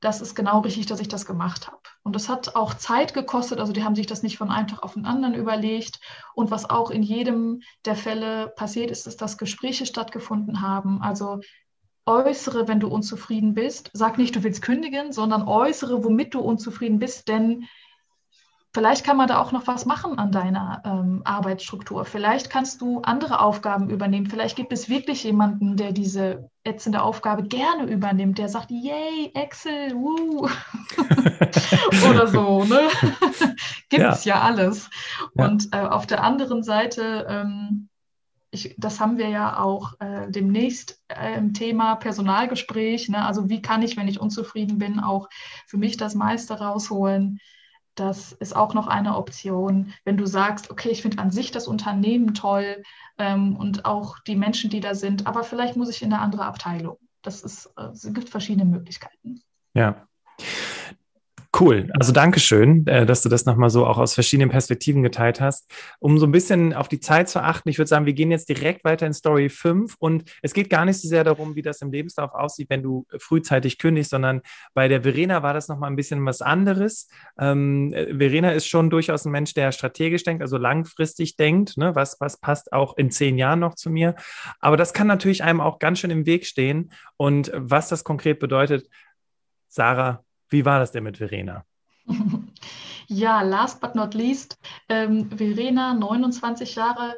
S3: das ist genau richtig, dass ich das gemacht habe. Und das hat auch Zeit gekostet, also die haben sich das nicht von einem Tag auf den anderen überlegt. Und was auch in jedem der Fälle passiert ist, ist, dass Gespräche stattgefunden haben. Also äußere, wenn du unzufrieden bist. Sag nicht, du willst kündigen, sondern äußere, womit du unzufrieden bist, denn Vielleicht kann man da auch noch was machen an deiner ähm, Arbeitsstruktur. Vielleicht kannst du andere Aufgaben übernehmen. Vielleicht gibt es wirklich jemanden, der diese ätzende Aufgabe gerne übernimmt, der sagt, yay, Excel, woo. Oder so, ne? gibt es ja. ja. alles. Ja. Und äh, auf der anderen Seite, ähm, ich, das haben wir ja auch äh, demnächst äh, im Thema Personalgespräch. Ne? Also wie kann ich, wenn ich unzufrieden bin, auch für mich das meiste rausholen? Das ist auch noch eine Option, wenn du sagst, okay, ich finde an sich das Unternehmen toll ähm, und auch die Menschen, die da sind, aber vielleicht muss ich in eine andere Abteilung. Das ist, äh, es gibt verschiedene Möglichkeiten.
S1: Ja. Cool. Also Dankeschön, äh, dass du das nochmal so auch aus verschiedenen Perspektiven geteilt hast. Um so ein bisschen auf die Zeit zu achten, ich würde sagen, wir gehen jetzt direkt weiter in Story 5 und es geht gar nicht so sehr darum, wie das im Lebenslauf aussieht, wenn du frühzeitig kündigst, sondern bei der Verena war das nochmal ein bisschen was anderes. Ähm, Verena ist schon durchaus ein Mensch, der strategisch denkt, also langfristig denkt, ne? was, was passt auch in zehn Jahren noch zu mir. Aber das kann natürlich einem auch ganz schön im Weg stehen und was das konkret bedeutet, Sarah, wie war das denn mit Verena?
S3: Ja, last but not least, ähm, Verena, 29 Jahre,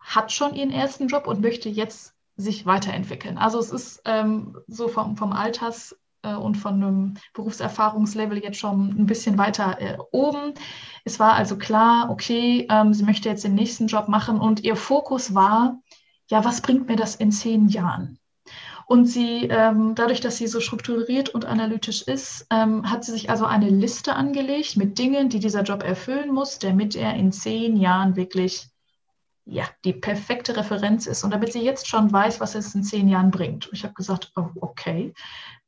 S3: hat schon ihren ersten Job und möchte jetzt sich weiterentwickeln. Also es ist ähm, so vom, vom Alters äh, und von einem Berufserfahrungslevel jetzt schon ein bisschen weiter äh, oben. Es war also klar, okay, ähm, sie möchte jetzt den nächsten Job machen und ihr Fokus war, ja, was bringt mir das in zehn Jahren? Und sie, ähm, dadurch, dass sie so strukturiert und analytisch ist, ähm, hat sie sich also eine Liste angelegt mit Dingen, die dieser Job erfüllen muss, damit er in zehn Jahren wirklich ja, die perfekte Referenz ist und damit sie jetzt schon weiß, was es in zehn Jahren bringt. Ich habe gesagt, oh, okay,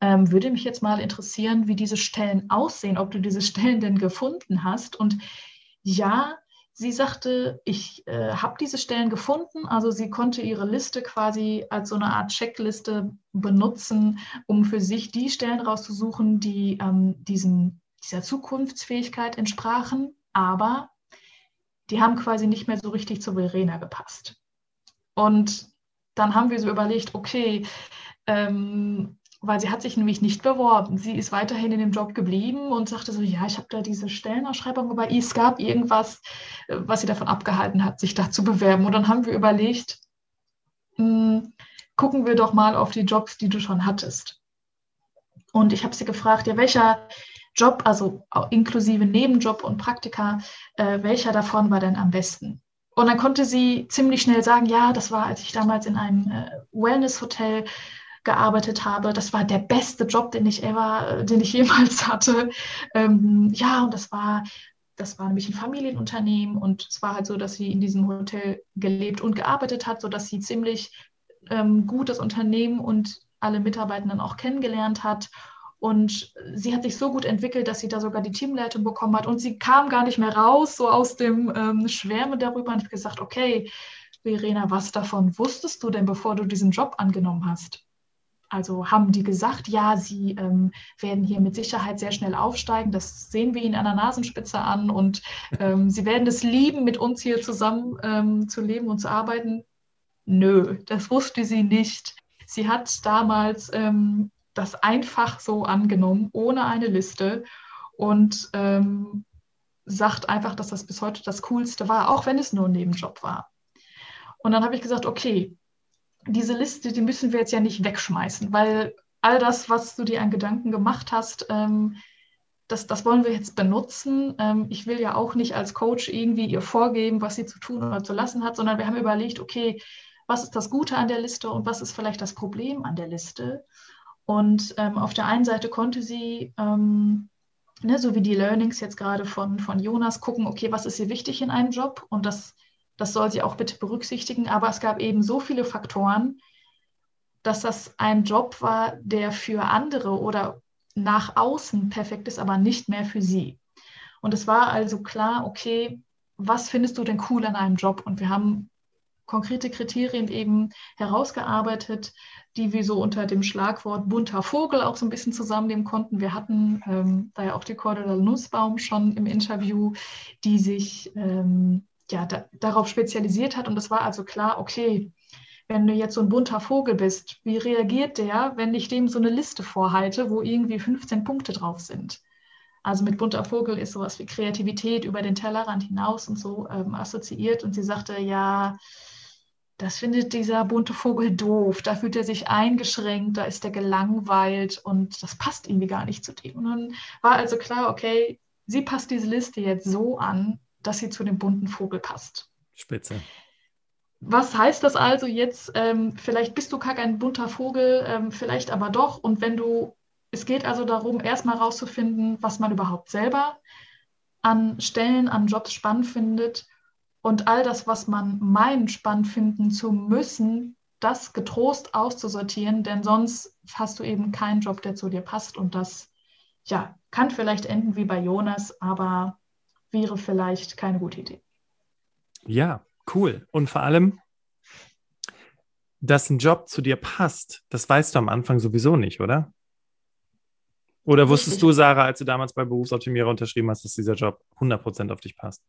S3: ähm, würde mich jetzt mal interessieren, wie diese Stellen aussehen, ob du diese Stellen denn gefunden hast. Und ja, Sie sagte, ich äh, habe diese Stellen gefunden. Also sie konnte ihre Liste quasi als so eine Art Checkliste benutzen, um für sich die Stellen rauszusuchen, die ähm, diesem, dieser Zukunftsfähigkeit entsprachen. Aber die haben quasi nicht mehr so richtig zu Verena gepasst. Und dann haben wir so überlegt, okay, ähm, weil sie hat sich nämlich nicht beworben. Sie ist weiterhin in dem Job geblieben und sagte so, ja, ich habe da diese Stellenausschreibung, aber es gab irgendwas, äh, was sie davon abgehalten hat, sich da zu bewerben. Und dann haben wir überlegt, mh, hm, gucken wir doch mal auf die Jobs, die du schon hattest. Und ich habe sie gefragt, ja, welcher Job, also inklusive Nebenjob und Praktika, äh, welcher davon war denn am besten? Und dann konnte sie ziemlich schnell sagen, ja, das war, als ich damals in einem äh, Wellness-Hotel gearbeitet habe. Das war der beste Job, den ich ever, den ich jemals hatte. Ähm, ja, und das war das war nämlich ein Familienunternehmen und es war halt so, dass sie in diesem Hotel gelebt und gearbeitet hat, sodass sie ziemlich ähm, gut das Unternehmen und alle Mitarbeitenden auch kennengelernt hat. Und sie hat sich so gut entwickelt, dass sie da sogar die Teamleitung bekommen hat. Und sie kam gar nicht mehr raus, so aus dem ähm, Schwärme darüber. Und ich habe gesagt, okay, Verena, was davon wusstest du denn, bevor du diesen Job angenommen hast? Also haben die gesagt, ja, sie ähm, werden hier mit Sicherheit sehr schnell aufsteigen. Das sehen wir ihnen an der Nasenspitze an und ähm, sie werden es lieben, mit uns hier zusammen ähm, zu leben und zu arbeiten. Nö, das wusste sie nicht. Sie hat damals ähm, das einfach so angenommen, ohne eine Liste und ähm, sagt einfach, dass das bis heute das Coolste war, auch wenn es nur ein Nebenjob war. Und dann habe ich gesagt, okay, diese Liste, die müssen wir jetzt ja nicht wegschmeißen, weil all das, was du dir an Gedanken gemacht hast, ähm, das, das wollen wir jetzt benutzen. Ähm, ich will ja auch nicht als Coach irgendwie ihr vorgeben, was sie zu tun oder zu lassen hat, sondern wir haben überlegt, okay, was ist das Gute an der Liste und was ist vielleicht das Problem an der Liste? Und ähm, auf der einen Seite konnte sie, ähm, ne, so wie die Learnings jetzt gerade von, von Jonas, gucken, okay, was ist ihr wichtig in einem Job? Und das das soll sie auch bitte berücksichtigen. Aber es gab eben so viele Faktoren, dass das ein Job war, der für andere oder nach außen perfekt ist, aber nicht mehr für sie. Und es war also klar, okay, was findest du denn cool an einem Job? Und wir haben konkrete Kriterien eben herausgearbeitet, die wir so unter dem Schlagwort bunter Vogel auch so ein bisschen zusammennehmen konnten. Wir hatten ähm, da ja auch die Cordula Nussbaum schon im Interview, die sich ähm, ja, da, darauf spezialisiert hat. Und es war also klar, okay, wenn du jetzt so ein bunter Vogel bist, wie reagiert der, wenn ich dem so eine Liste vorhalte, wo irgendwie 15 Punkte drauf sind? Also mit bunter Vogel ist sowas wie Kreativität über den Tellerrand hinaus und so ähm, assoziiert. Und sie sagte, ja, das findet dieser bunte Vogel doof, da fühlt er sich eingeschränkt, da ist er gelangweilt und das passt irgendwie gar nicht zu dem. Und dann war also klar, okay, sie passt diese Liste jetzt so an, dass sie zu dem bunten Vogel passt.
S1: Spitze.
S3: Was heißt das also jetzt? Ähm, vielleicht bist du gar kein bunter Vogel, ähm, vielleicht aber doch. Und wenn du, es geht also darum, erstmal rauszufinden, was man überhaupt selber an Stellen, an Jobs spannend findet und all das, was man meint, spannend finden zu müssen, das getrost auszusortieren, denn sonst hast du eben keinen Job, der zu dir passt und das ja, kann vielleicht enden wie bei Jonas, aber wäre vielleicht keine gute Idee.
S1: Ja, cool. Und vor allem, dass ein Job zu dir passt, das weißt du am Anfang sowieso nicht, oder? Oder wusstest Richtig. du, Sarah, als du damals bei Berufsoptimierer unterschrieben hast, dass dieser Job 100% auf dich passt?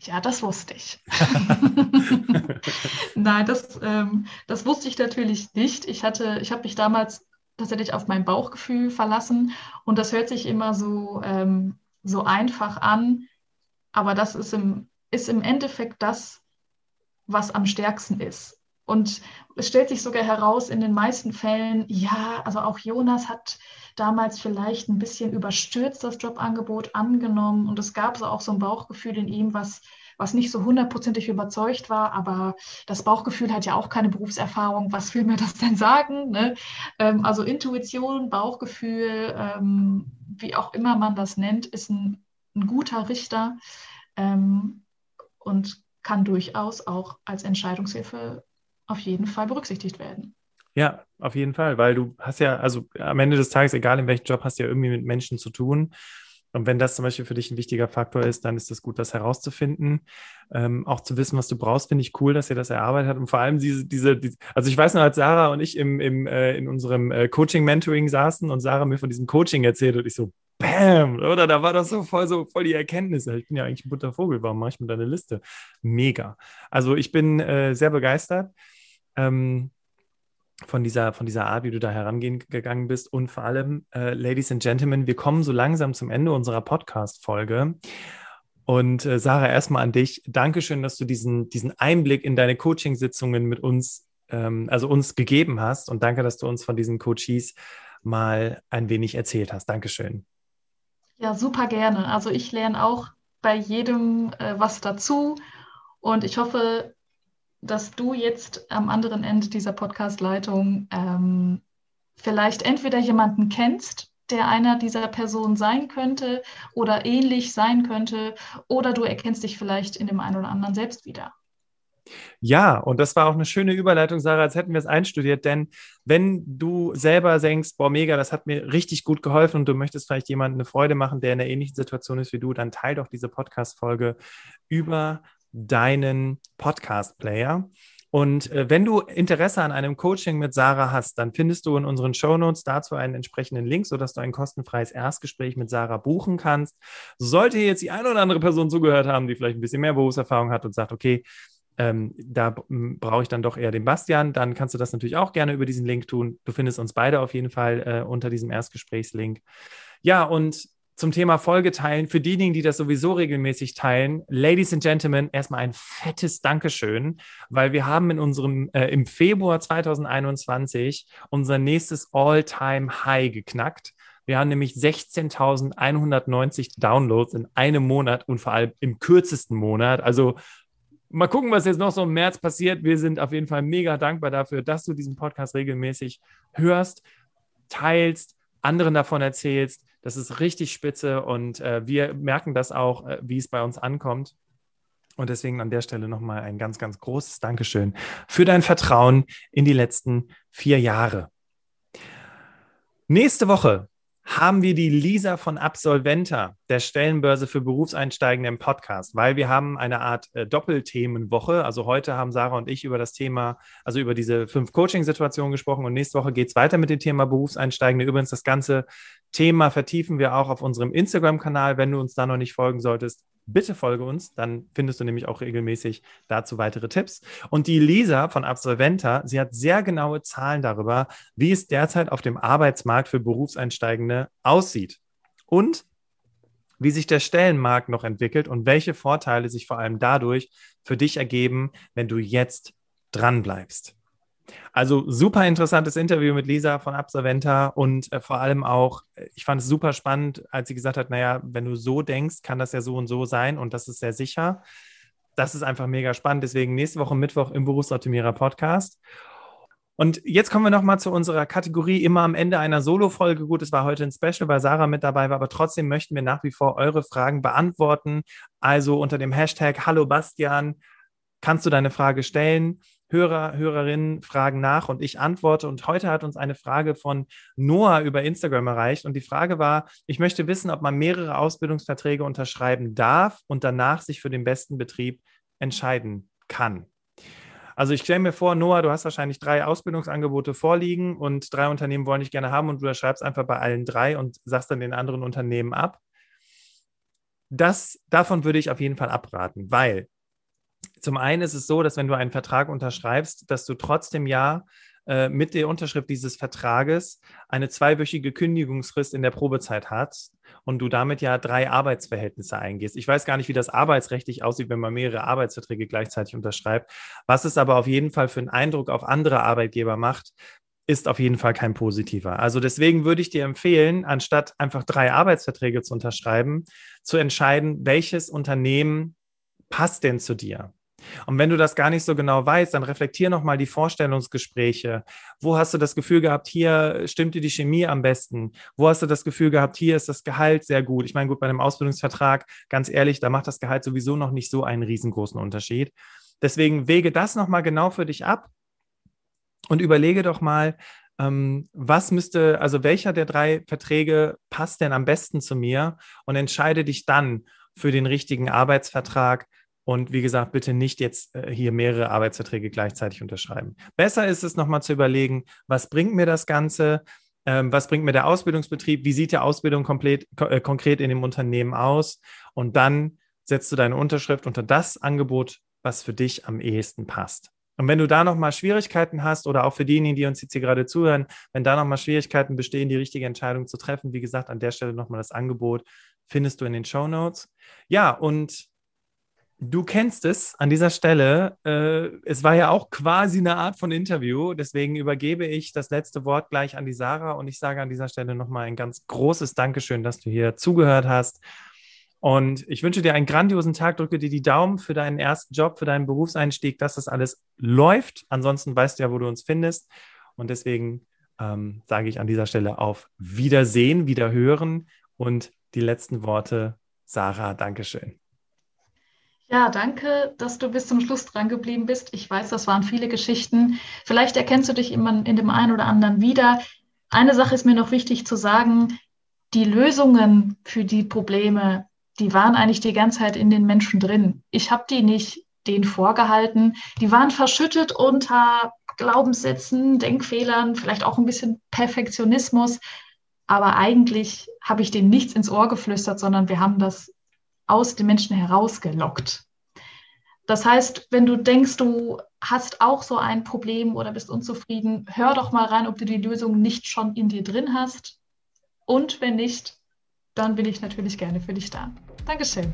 S3: Ja, das wusste ich. Nein, das, ähm, das wusste ich natürlich nicht. Ich hatte, ich habe mich damals tatsächlich auf mein Bauchgefühl verlassen und das hört sich immer so, ähm, so einfach an, aber das ist im, ist im Endeffekt das, was am stärksten ist. Und es stellt sich sogar heraus, in den meisten Fällen, ja, also auch Jonas hat damals vielleicht ein bisschen überstürzt das Jobangebot angenommen und es gab so auch so ein Bauchgefühl in ihm, was, was nicht so hundertprozentig überzeugt war, aber das Bauchgefühl hat ja auch keine Berufserfahrung. Was will mir das denn sagen? Ne? Ähm, also Intuition, Bauchgefühl, ähm, wie auch immer man das nennt, ist ein, ein guter Richter ähm, und kann durchaus auch als Entscheidungshilfe auf jeden Fall berücksichtigt werden.
S1: Ja, auf jeden Fall, weil du hast ja, also am Ende des Tages, egal in welchem Job, hast du ja irgendwie mit Menschen zu tun. Und wenn das zum Beispiel für dich ein wichtiger Faktor ist, dann ist es gut, das herauszufinden. Ähm, auch zu wissen, was du brauchst, finde ich cool, dass ihr das erarbeitet habt. Und vor allem diese, diese, diese also ich weiß noch, als Sarah und ich im, im, äh, in unserem äh, Coaching-Mentoring saßen und Sarah mir von diesem Coaching erzählt und ich so, Bam, oder? Da war das so voll, so voll die Erkenntnisse. Ich bin ja eigentlich ein bunter Vogel, warum mache ich mir da eine Liste? Mega. Also ich bin äh, sehr begeistert. Ähm, von dieser, von dieser Art, wie du da herangehen gegangen bist. Und vor allem, äh, Ladies and Gentlemen, wir kommen so langsam zum Ende unserer Podcast-Folge. Und äh, Sarah, erstmal an dich. Dankeschön, dass du diesen, diesen Einblick in deine Coaching-Sitzungen mit uns, ähm, also uns gegeben hast. Und danke, dass du uns von diesen Coaches mal ein wenig erzählt hast. Dankeschön.
S3: Ja, super gerne. Also ich lerne auch bei jedem äh, was dazu. Und ich hoffe, dass du jetzt am anderen Ende dieser Podcast-Leitung ähm, vielleicht entweder jemanden kennst, der einer dieser Personen sein könnte oder ähnlich sein könnte, oder du erkennst dich vielleicht in dem einen oder anderen selbst wieder.
S1: Ja, und das war auch eine schöne Überleitung, Sarah, als hätten wir es einstudiert, denn wenn du selber denkst, boah, mega, das hat mir richtig gut geholfen und du möchtest vielleicht jemandem eine Freude machen, der in einer ähnlichen Situation ist wie du, dann teil doch diese Podcast-Folge über deinen Podcast-Player. Und äh, wenn du Interesse an einem Coaching mit Sarah hast, dann findest du in unseren Shownotes dazu einen entsprechenden Link, sodass du ein kostenfreies Erstgespräch mit Sarah buchen kannst. Sollte jetzt die eine oder andere Person zugehört haben, die vielleicht ein bisschen mehr Berufserfahrung hat und sagt, okay, ähm, da brauche ich dann doch eher den Bastian, dann kannst du das natürlich auch gerne über diesen Link tun. Du findest uns beide auf jeden Fall äh, unter diesem Erstgesprächslink. Ja, und zum Thema Folge teilen, für diejenigen, die das sowieso regelmäßig teilen, Ladies and Gentlemen, erstmal ein fettes Dankeschön, weil wir haben in unserem, äh, im Februar 2021 unser nächstes All-Time-High geknackt. Wir haben nämlich 16.190 Downloads in einem Monat und vor allem im kürzesten Monat. Also mal gucken, was jetzt noch so im März passiert. Wir sind auf jeden Fall mega dankbar dafür, dass du diesen Podcast regelmäßig hörst, teilst, anderen davon erzählst das ist richtig spitze und äh, wir merken das auch, äh, wie es bei uns ankommt. Und deswegen an der Stelle nochmal ein ganz, ganz großes Dankeschön für dein Vertrauen in die letzten vier Jahre. Nächste Woche haben wir die Lisa von Absolventa, der Stellenbörse für Berufseinsteigende im Podcast, weil wir haben eine Art äh, Doppelthemenwoche. Also heute haben Sarah und ich über das Thema, also über diese fünf Coaching-Situationen gesprochen und nächste Woche geht es weiter mit dem Thema Berufseinsteigende. Übrigens, das ganze Thema vertiefen wir auch auf unserem Instagram-Kanal. Wenn du uns da noch nicht folgen solltest, bitte folge uns, dann findest du nämlich auch regelmäßig dazu weitere Tipps. Und die Lisa von Absolventa, sie hat sehr genaue Zahlen darüber, wie es derzeit auf dem Arbeitsmarkt für Berufseinsteigende aussieht und wie sich der Stellenmarkt noch entwickelt und welche Vorteile sich vor allem dadurch für dich ergeben, wenn du jetzt dran bleibst. Also super interessantes Interview mit Lisa von Absolventa und äh, vor allem auch, äh, ich fand es super spannend, als sie gesagt hat, naja, wenn du so denkst, kann das ja so und so sein und das ist sehr sicher. Das ist einfach mega spannend. Deswegen nächste Woche Mittwoch im Berufsoptimierer Podcast. Und jetzt kommen wir nochmal zu unserer Kategorie immer am Ende einer Solo-Folge. Gut, es war heute ein Special, weil Sarah mit dabei war, aber trotzdem möchten wir nach wie vor eure Fragen beantworten. Also unter dem Hashtag Hallo Bastian kannst du deine Frage stellen. Hörer, Hörerinnen fragen nach und ich antworte. Und heute hat uns eine Frage von Noah über Instagram erreicht. Und die Frage war, ich möchte wissen, ob man mehrere Ausbildungsverträge unterschreiben darf und danach sich für den besten Betrieb entscheiden kann. Also ich stelle mir vor, Noah, du hast wahrscheinlich drei Ausbildungsangebote vorliegen und drei Unternehmen wollen dich gerne haben und du schreibst einfach bei allen drei und sagst dann den anderen Unternehmen ab. Das, davon würde ich auf jeden Fall abraten, weil zum einen ist es so, dass wenn du einen Vertrag unterschreibst, dass du trotzdem ja äh, mit der Unterschrift dieses Vertrages eine zweiwöchige Kündigungsfrist in der Probezeit hast und du damit ja drei Arbeitsverhältnisse eingehst. Ich weiß gar nicht, wie das arbeitsrechtlich aussieht, wenn man mehrere Arbeitsverträge gleichzeitig unterschreibt. Was es aber auf jeden Fall für einen Eindruck auf andere Arbeitgeber macht, ist auf jeden Fall kein positiver. Also deswegen würde ich dir empfehlen, anstatt einfach drei Arbeitsverträge zu unterschreiben, zu entscheiden, welches Unternehmen passt denn zu dir? Und wenn du das gar nicht so genau weißt, dann reflektier nochmal die Vorstellungsgespräche. Wo hast du das Gefühl gehabt, hier stimmt dir die Chemie am besten? Wo hast du das Gefühl gehabt, hier ist das Gehalt sehr gut? Ich meine, gut, bei einem Ausbildungsvertrag, ganz ehrlich, da macht das Gehalt sowieso noch nicht so einen riesengroßen Unterschied. Deswegen wege das nochmal genau für dich ab und überlege doch mal, ähm, was müsste, also welcher der drei Verträge passt denn am besten zu mir und entscheide dich dann für den richtigen Arbeitsvertrag, und wie gesagt, bitte nicht jetzt äh, hier mehrere Arbeitsverträge gleichzeitig unterschreiben. Besser ist es nochmal zu überlegen, was bringt mir das Ganze? Ähm, was bringt mir der Ausbildungsbetrieb? Wie sieht die Ausbildung komplett, äh, konkret in dem Unternehmen aus? Und dann setzt du deine Unterschrift unter das Angebot, was für dich am ehesten passt. Und wenn du da nochmal Schwierigkeiten hast oder auch für diejenigen, die uns jetzt hier gerade zuhören, wenn da nochmal Schwierigkeiten bestehen, die richtige Entscheidung zu treffen, wie gesagt, an der Stelle nochmal das Angebot findest du in den Show Notes. Ja, und Du kennst es an dieser Stelle. Äh, es war ja auch quasi eine Art von Interview. Deswegen übergebe ich das letzte Wort gleich an die Sarah und ich sage an dieser Stelle nochmal ein ganz großes Dankeschön, dass du hier zugehört hast. Und ich wünsche dir einen grandiosen Tag, drücke dir die Daumen für deinen ersten Job, für deinen Berufseinstieg, dass das alles läuft. Ansonsten weißt du ja, wo du uns findest. Und deswegen ähm, sage ich an dieser Stelle auf Wiedersehen, Wiederhören und die letzten Worte. Sarah, Dankeschön.
S3: Ja, danke, dass du bis zum Schluss dran geblieben bist. Ich weiß, das waren viele Geschichten. Vielleicht erkennst du dich immer in dem einen oder anderen wieder. Eine Sache ist mir noch wichtig zu sagen. Die Lösungen für die Probleme, die waren eigentlich die ganze Zeit in den Menschen drin. Ich habe die nicht denen vorgehalten. Die waren verschüttet unter Glaubenssätzen, Denkfehlern, vielleicht auch ein bisschen Perfektionismus. Aber eigentlich habe ich denen nichts ins Ohr geflüstert, sondern wir haben das aus den Menschen herausgelockt. Das heißt, wenn du denkst, du hast auch so ein Problem oder bist unzufrieden, hör doch mal rein, ob du die Lösung nicht schon in dir drin hast. Und wenn nicht, dann bin ich natürlich gerne für dich da. Dankeschön.